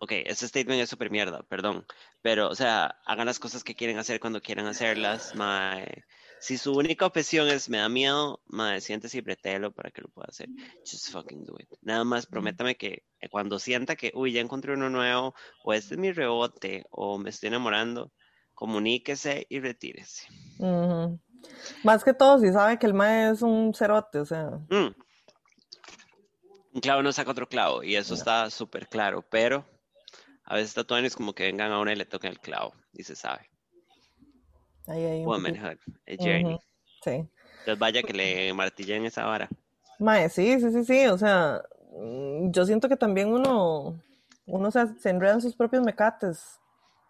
ok, ese statement es súper mierda, perdón, pero, o sea, hagan las cosas que quieren hacer cuando quieran hacerlas, mae. Si su única obsesión es me da miedo, mae, siéntese y pretelo para que lo pueda hacer. Just fucking do it. Nada más prométame que cuando sienta que, uy, ya encontré uno nuevo, o este es mi rebote, o me estoy enamorando, comuníquese y retírese. Más que todo, si sabe que el mae es un cerote, o sea. Mm un clavo no saca otro clavo y eso está súper claro, pero a veces tatuajes como que vengan a una y le toquen el clavo y se sabe. Ahí hay Womanhood, a journey. Sí. Entonces vaya que le martillen esa vara. Mae, sí, sí, sí, sí, o sea, mm, yo siento que también uno, uno se, se enreda en sus propios mecates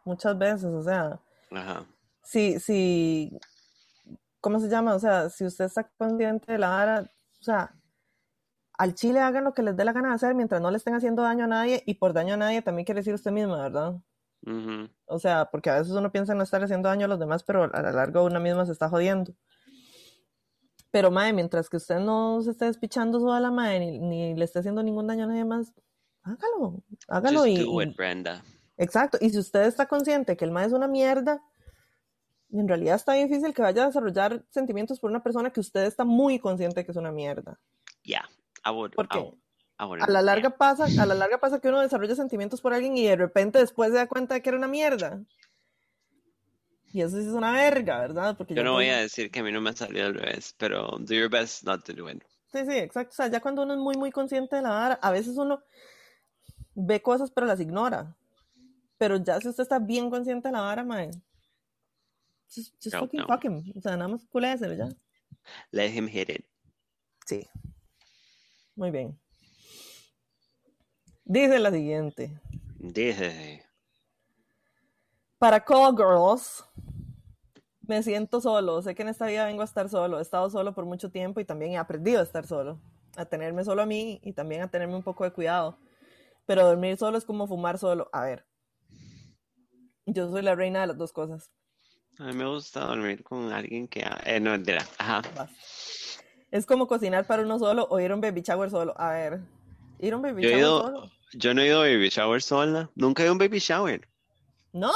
muchas veces, o sea, Ajá. si, si, ¿cómo se llama? O sea, si usted está consciente de la vara, o sea, al chile hagan lo que les dé la gana de hacer mientras no le estén haciendo daño a nadie y por daño a nadie también quiere decir usted misma, ¿verdad? O sea, porque a veces uno piensa en no estar haciendo daño a los demás, pero a lo largo una misma se está jodiendo. Pero, madre, mientras que usted no se esté despichando toda la madre ni, le esté haciendo ningún daño a nadie más, hágalo, hágalo y, Brenda. Exacto, y si usted está consciente que el madre es una mierda, en realidad está difícil que vaya a desarrollar sentimientos por una persona que usted está muy consciente que es una mierda. Ya, porque a la larga pasa, a la larga pasa que uno desarrolla sentimientos por alguien y de repente después se da cuenta de que era una mierda. Y eso sí es una verga, ¿verdad? Porque yo no voy a decir que a mí no me ha salido al revés, pero do your best not to do it. Sí, sí, exacto. O sea, ya cuando uno es muy, muy consciente de la vara, a veces uno ve cosas pero las ignora. Pero ya si usted está bien consciente de la vara, mae, just, fucking fuck him. O sea, nada más culéselo ya. Let him hit it. Sí. Muy bien. Dice la siguiente. Dice. Para Call Girls, me siento solo. Sé que en esta vida vengo a estar solo. He estado solo por mucho tiempo y también he aprendido a estar solo. A tenerme solo a mí y también a tenerme un poco de cuidado. Pero dormir solo es como fumar solo. A ver. Yo soy la reina de las dos cosas. A mí me gusta dormir con alguien que... Eh, no. Ajá. Es como cocinar para uno solo o ir a un baby shower solo. A ver, ir a un baby shower solo. Yo no he ido a baby shower sola. Nunca he ido a un baby shower. ¿No?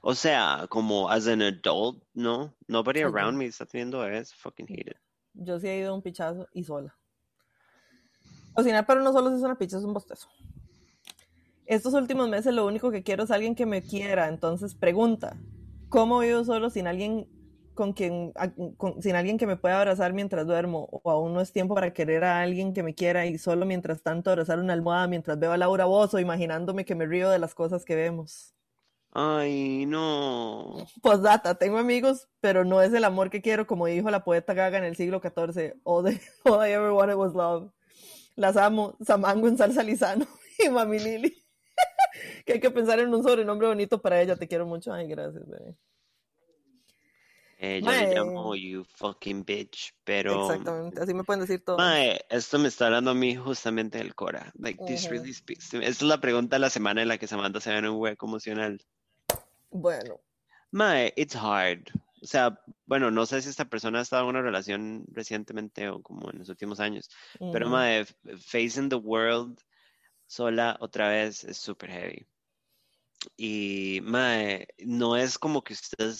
O sea, como as an adult, no. Nobody around me está teniendo bebés. Fucking hate it. Yo sí he ido a un pichazo y sola. Cocinar para uno solo es una picha, es un bostezo. Estos últimos meses lo único que quiero es alguien que me quiera. Entonces pregunta, ¿cómo vivo solo sin alguien con quien, sin alguien que me pueda abrazar mientras duermo, o aún no es tiempo para querer a alguien que me quiera y solo mientras tanto abrazar una almohada mientras veo a Laura Bozo, imaginándome que me río de las cosas que vemos. Ay, no. Pues data, tengo amigos, pero no es el amor que quiero, como dijo la poeta Gaga en el siglo XIV. All, all I ever wanted was love. Las amo, Samango en salsa lisano y Mami Lili. que hay que pensar en un sobrenombre bonito para ella. Te quiero mucho. Ay, gracias, bebé. Eh, yo le llamo you fucking bitch, pero... Exactamente, así me pueden decir todo. Mae, esto me está hablando a mí justamente del Cora. Like, this really speaks to me. Esta es la pregunta de la semana en la que Samantha se ve en un hueco emocional. Bueno. Mae, it's hard. O sea, bueno, no sé si esta persona ha estado en una relación recientemente o como en los últimos años, pero mae, facing the world sola otra vez es súper heavy. Y, mae, no es como que usted,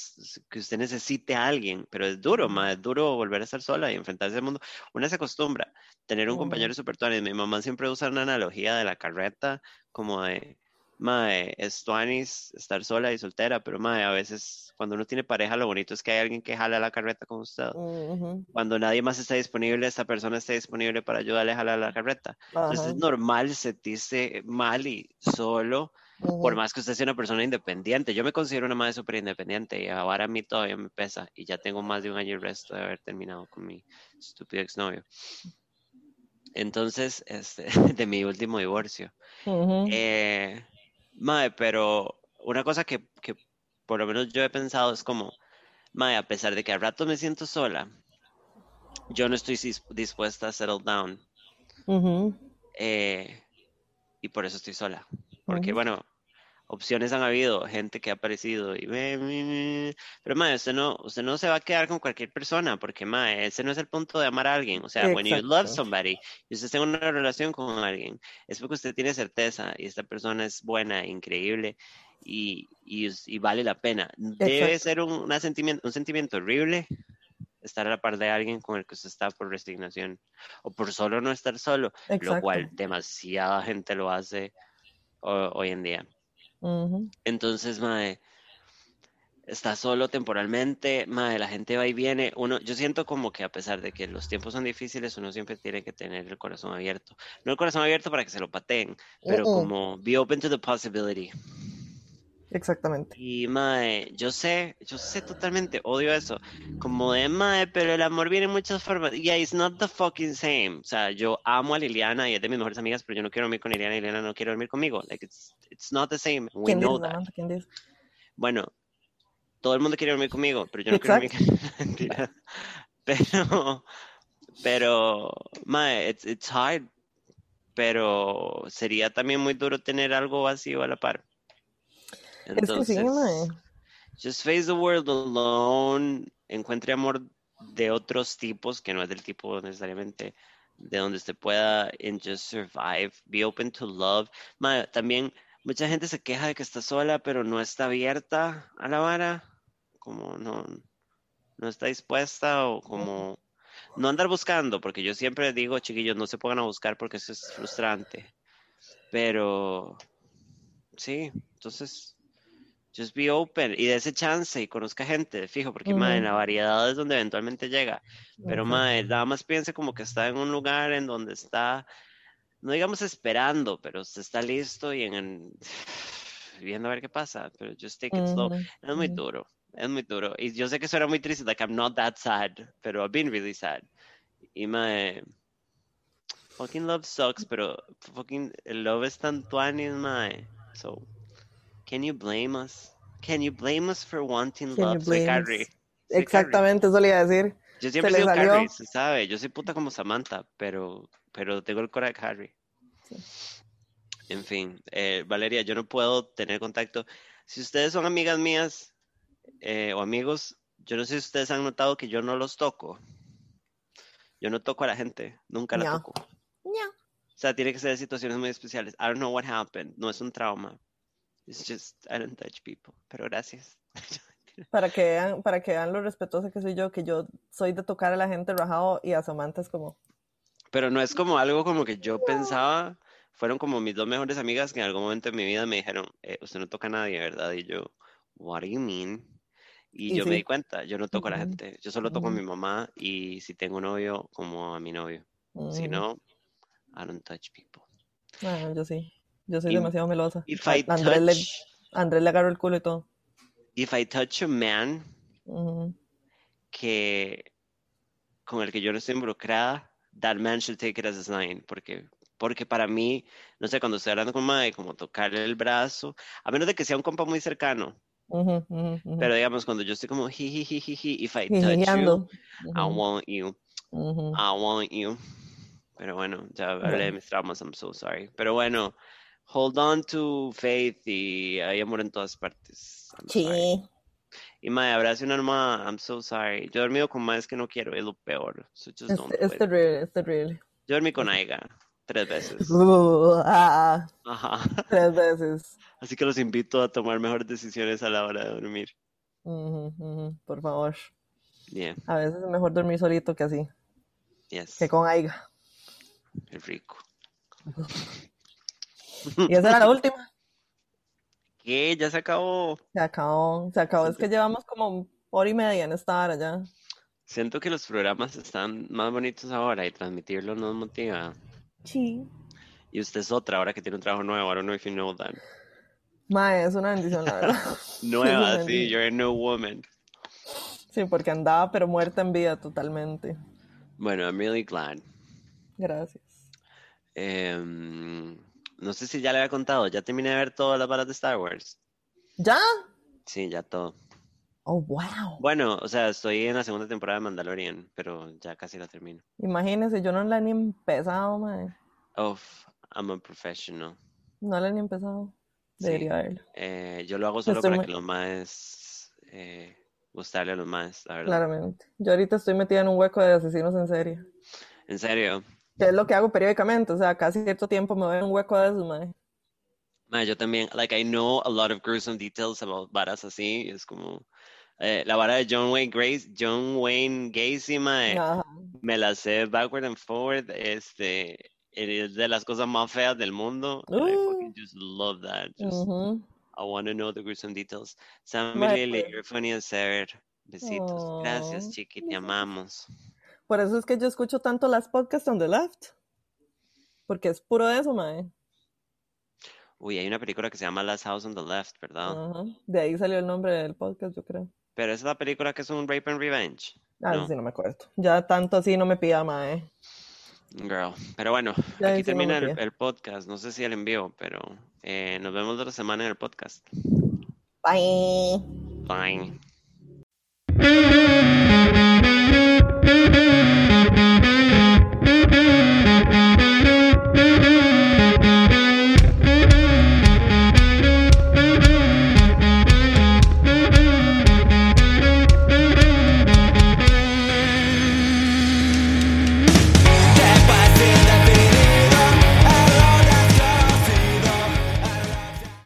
que usted necesite a alguien, pero es duro, mae, es duro volver a estar sola y enfrentarse al mundo. Una se acostumbra tener un compañero super Mi mamá siempre usa una analogía de la carreta, como de, mae, es tuanis estar sola y soltera, pero mae, a veces cuando uno tiene pareja, lo bonito es que hay alguien que jala la carreta con usted. Cuando nadie más está disponible, esa persona está disponible para ayudarle a jalar la carreta. Entonces es normal sentirse mal y solo, por más que usted sea una persona independiente. Yo me considero una madre súper independiente y ahora a mí todavía me pesa y ya tengo más de un año y resto de haber terminado con mi estúpido exnovio. Entonces, este, de mi último divorcio. eh, Mae, pero una cosa que, que, por lo menos yo he pensado es como, Mae, a pesar de que al rato me siento sola, yo no estoy dispuesta a settle down. eh, y por eso estoy sola. Porque, bueno, opciones han habido, gente que ha aparecido y pero mae, usted no, usted no se va a quedar con cualquier persona porque mae, ese no es el punto de amar a alguien, o sea, when you love somebody y usted tiene una relación con alguien, es porque usted tiene certeza y esta persona es buena, increíble y, y, vale la pena. Debe ser un, una sentimiento, un sentimiento horrible estar a la par de alguien con el que usted está por resignación o por solo no estar solo, lo cual demasiada gente lo hace hoy en día. Entonces, mae, está solo temporalmente, mae, la gente va y viene. Uno, yo siento como que a pesar de que los tiempos son difíciles, uno siempre tiene que tener el corazón abierto. No el corazón abierto para que se lo pateen, pero como be open to the possibility. Exactamente. Y mae, yo sé, yo sé totalmente, odio eso. Como de mae, pero el amor viene en muchas formas. Yeah, it's not the fucking same. O sea, yo amo a Liliana y es de mis mejores amigas, pero yo no quiero dormir con Liliana y Liliana no quiere dormir conmigo. Like, it's, it's not the same. We know that. Bueno, todo el mundo quiere dormir conmigo, pero yo no quiero dormir con Pero, pero, mae, it's, it's hard. Pero sería también muy duro tener algo vacío a la par. Entonces, just face the world alone, encuentre amor de otros tipos, que no es del tipo necesariamente de donde usted pueda, and just survive, be open to love. también mucha gente se queja de que está sola, pero no está abierta a la vara, como no, no está dispuesta o como no andar buscando, porque yo siempre digo, chiquillos, no se pongan a buscar porque eso es frustrante. Pero sí, entonces just be open y de ese chance y conozca gente, fijo, porque madre, la variedad es donde eventualmente llega. Pero madre, nada más piense como que está en un lugar en donde está, no digamos esperando, pero se está listo y en, viendo a ver qué pasa. Pero just take it slow. Es muy duro, es muy duro. Y yo sé que suena muy triste, like I'm not that sad, pero I've been really sad. Y madre, fucking love sucks, pero fucking love es tan tuanis, madre. So. Can you blame us? Can you blame us for wanting love? Soy Carrie. Exactamente, eso le iba a decir. Yo siempre soy Carrie, se sabe. Yo soy puta como Samantha, pero, pero tengo el corazón de Harry. En fin, eh, Valeria, yo no puedo tener contacto. Si ustedes son amigas mías eh, o amigos, yo no sé si ustedes han notado que yo no los toco. Yo no toco a la gente, nunca la toco. No. O sea, tiene que ser situaciones muy especiales. I don't know what happened. No es un trauma, It's just, I don't touch people. Pero gracias. para que vean, para que vean lo respetuosa que soy yo, que yo soy de tocar a la gente rajado y a Samantha es como. Pero no es como algo como que yo pensaba. Fueron como mis dos mejores amigas que en algún momento en mi vida me dijeron, eh, usted no toca a nadie, ¿verdad? Y yo, what do you mean? Y, yo me di cuenta, yo no toco a la gente, yo solo toco a mi mamá y si tengo novio, como a mi novio. Si no, I don't touch people. Ah, yo sí. Yo soy demasiado melosa. Andrés, le, Andrés le agarró el culo y todo. If I touch a man que con el que yo no estoy involucrada, that man should take it as a sign, porque porque para mí, no sé, cuando estoy hablando con Mae, como tocarle el brazo, a menos de que sea un compa muy cercano, pero digamos, cuando yo estoy como jiji, if I touch you, I want you, I want you. Pero bueno, ya hablé de mis traumas, I'm so sorry. Pero bueno, hold on to faith y hay amor en todas partes. sí. Y mae, abrazo una hermana, I'm so sorry. Yo he dormido con más que no quiero, es lo peor. es, terrible, es terrible. Yo dormí con Aiga tres veces. Uh, ah, Ajá. Tres veces. Así que los invito a tomar mejores decisiones a la hora de dormir. por favor. Yeah. A veces es mejor dormir solito que así. Yes. Que con Aiga. Es rico. Y esa era la última. ¿Qué? Ya se acabó. Se acabó, se acabó. Es que llevamos como hora y media en estar allá. Siento que los programas están más bonitos ahora y transmitirlos nos motiva. Sí. Y usted es otra ahora que tiene un trabajo nuevo. Don't know if you know that. Mae, es una bendición, la verdad. Nueva, sí, you're a new woman. Sí, porque andaba pero muerta en vida totalmente. Bueno, I'm really glad. Gracias. Em, no sé si ya le había contado, ya terminé de ver todas las balas de Star Wars. ¿Ya? Sí, ya todo. Oh, wow. Bueno, o sea, estoy en la segunda temporada de Mandalorian, pero ya casi la termino. Imagínese, yo no la he ni empezado, mae. Oh, I'm a professional. No la he ni empezado. Debería verlo. Eh, yo lo hago solo para que los más eh, gustarle a los más, la verdad. Claramente. Yo ahorita estoy metida en un hueco de asesinos en serie. ¿En serio? Que es lo que hago periódicamente, o sea, casi cierto tiempo me en un hueco de esos, mae. Mae, yo también, like, I know a lot of gruesome details about varas así, es como... Eh, la vara de John Wayne Grace, John Wayne Gacy, mae, me la sé backward and forward, este, es de las cosas más feas del mundo. I fucking uh. just love that. Just, I want to know the gruesome details. Sam Lily, you're funny as ever. Besitos. Gracias, chiqui, te amamos. Por eso es que yo escucho tanto las podcasts on the left. Porque es puro de eso, mae. Uy, hay una película que se llama Last House on the Left, ¿verdad? De ahí salió el nombre del podcast, yo creo. Pero es la película que es un rape and revenge. Ah, ¿no? sí, no me acuerdo. Ya tanto así no me pida, mae. Girl. Pero bueno, aquí termina el, podcast. No sé si el envío, pero eh, nos vemos otra semana en el podcast. Bye. Bye.